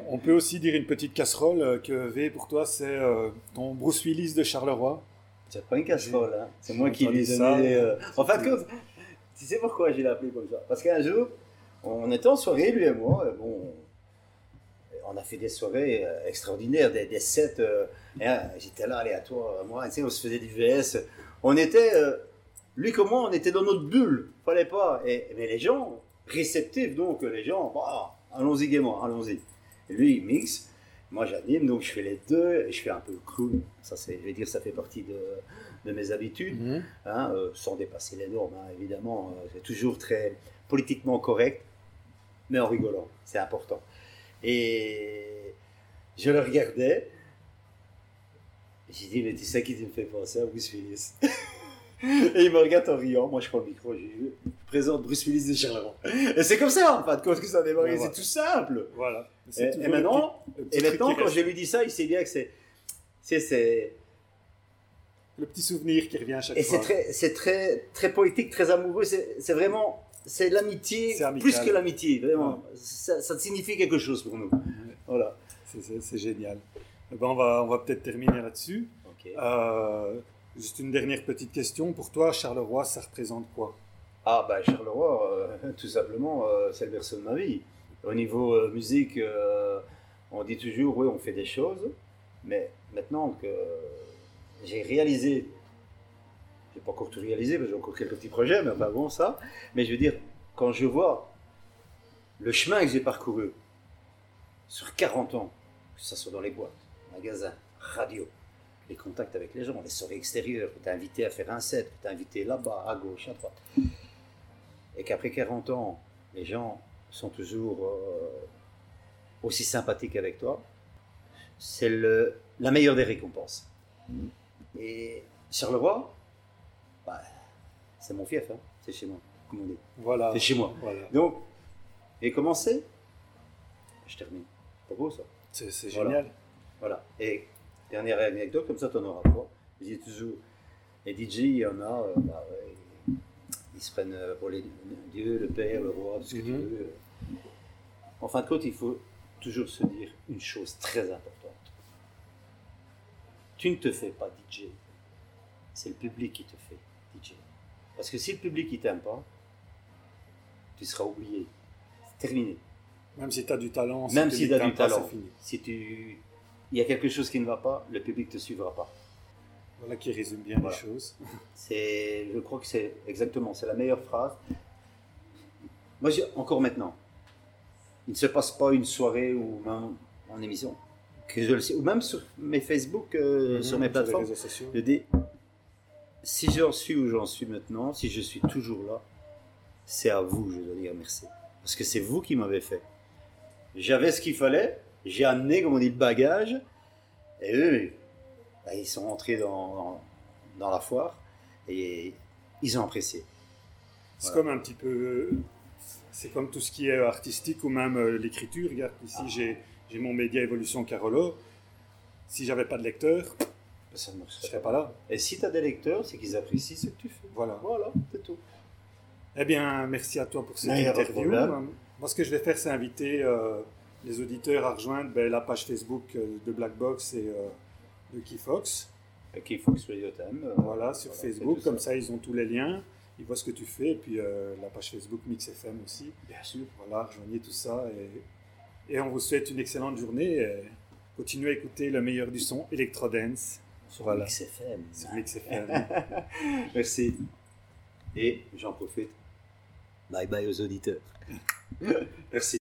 On peut aussi dire une petite casserole que V, pour toi, c'est euh, ton Bruce Willis de Charleroi. C'est pas une casserole, hein. c'est moi qui lui ai donné. ça. euh, En fin de compte, tu sais pourquoi j'ai appelé comme ça? Parce qu'un jour, on était en soirée, lui et moi, et bon, on a fait des soirées euh, extraordinaires, des, sets. euh, hein, J'étais là, aléatoire, moi, tu sais, on se faisait du VS. On était, euh, lui comme moi, on était dans notre bulle, fallait pas. Et, mais les gens, réceptifs, donc les gens, bah, allons-y gaiement, allons-y. Lui, il mixe. Moi, j'anime, donc je fais les deux, et je fais un peu clown. Ça, c'est, je vais dire, ça fait partie de, de mes habitudes, hein, euh, sans dépasser les normes, hein, évidemment. euh, c'est toujours très politiquement correct, mais en rigolant, c'est important. Et je le regardais, j'ai dit, mais tu sais qui me fait penser à Bruce Willis? Et il me regarde en riant, moi je prends le micro, je présente Bruce Willis de Charleroi. Et c'est comme ça, en de compte, que ça a démarré, c'est tout simple. Voilà. Et, maintenant, petit- le petit et maintenant quand je lui dis ça, il sait bien que c'est, c'est Le petit souvenir qui revient à chaque et fois. c'est très, c'est très, très poétique, très amoureux. C'est, vraiment, c'est l'amitié, plus que l'amitié, vraiment. Ça, ça signifie quelque chose pour nous. Voilà. C'est- génial. Eh ben, on va, on va peut-être terminer là-dessus. Euh, juste une dernière petite question. Pour toi, Charleroi, ça représente quoi? Ah bah Charleroi, euh, tout simplement, euh, c'est le berceau de ma vie. Au niveau musique, on dit toujours, oui, on fait des choses, mais maintenant que j'ai réalisé, j'ai pas encore tout réalisé, que j'ai encore quelques petits projets, mais enfin bon, ça, mais je veux dire, quand je vois le chemin que j'ai parcouru sur 40 ans, que ce soit dans les boîtes, magasins, radio, les contacts avec les gens, les soirées extérieures, que tu invité à faire un set, que tu invité là-bas, à gauche, à droite, et qu'après 40 ans, les gens sont toujours euh, aussi sympathiques avec toi, c'est la meilleure des récompenses. Et Charleroi, bah, c'est mon fief, hein, c'est chez moi, comme on dit. Voilà. C'est chez moi. Voilà. Donc, et commencer, je termine. Pas beau ça C'est c'est Voilà. génial. Voilà. Et dernière anecdote, comme ça tu en auras pas. Je dis toujours, les DJ, il y en a, euh, bah, ouais, ils se prennent euh, pour les Dieu, le Père, le Roi, tout ce que tu Mhm. veux. En fin de compte, il faut toujours se dire une chose très importante. Tu ne te fais pas DJ, c'est le public qui te fait DJ. Parce que si le public ne t'aime pas, tu seras oublié. C'est terminé. Même si tu as du talent, Même si tu as du pas, talent, c'est fini. si tu... il y a quelque chose qui ne va pas, le public ne te suivra pas. Voilà qui résume bien Voilà. les choses. C'est, je crois que c'est exactement, c'est la meilleure phrase. Moi, j'ai- encore maintenant, il ne se passe pas une soirée ou même en émission, que je le sais, ou même sur mes Facebook, euh, Mhm, sur mes plateformes, sociaux. je dis, si j'en suis où j'en suis maintenant, si je suis toujours là, c'est à vous, je dois dire merci. Parce que c'est vous qui m'avez fait. J'avais ce qu'il fallait, j'ai amené, comme on dit, le bagage, et eux, bah, ils sont rentrés dans, dans, dans la foire, et ils ont apprécié. C'est Voilà. comme un petit peu. C'est comme tout ce qui est artistique ou même euh, l'écriture. Regarde, ici Ah. j'ai j'ai mon média Évolution Carolo. Si j'avais pas de lecteur, Ça ne serais pas. là. Et si tu as des lecteurs, c'est qu'ils apprécient ce que tu fais. Voilà. Voilà, c'est tout. Eh bien, merci à toi pour cette Mais interview. Moi, ce que je vais faire, c'est inviter euh, les auditeurs à rejoindre ben, la page Facebook euh, de Black Box et euh, de Keyfox. Qui Fox Radio Time. euh, Voilà, sur voilà, Facebook. Comme ça, ils ont tous les liens. Ils voient ce que tu fais. Et puis, euh, la page Facebook Mix FM aussi. Bien sûr. Voilà, rejoignez tout ça. Et, et on vous souhaite une excellente journée. Et continuez à écouter le meilleur du son, Electro Dance. Sur Voilà. Mix FM. Sur Mix FM. Merci. Et j'en profite. Bye bye aux auditeurs. Merci.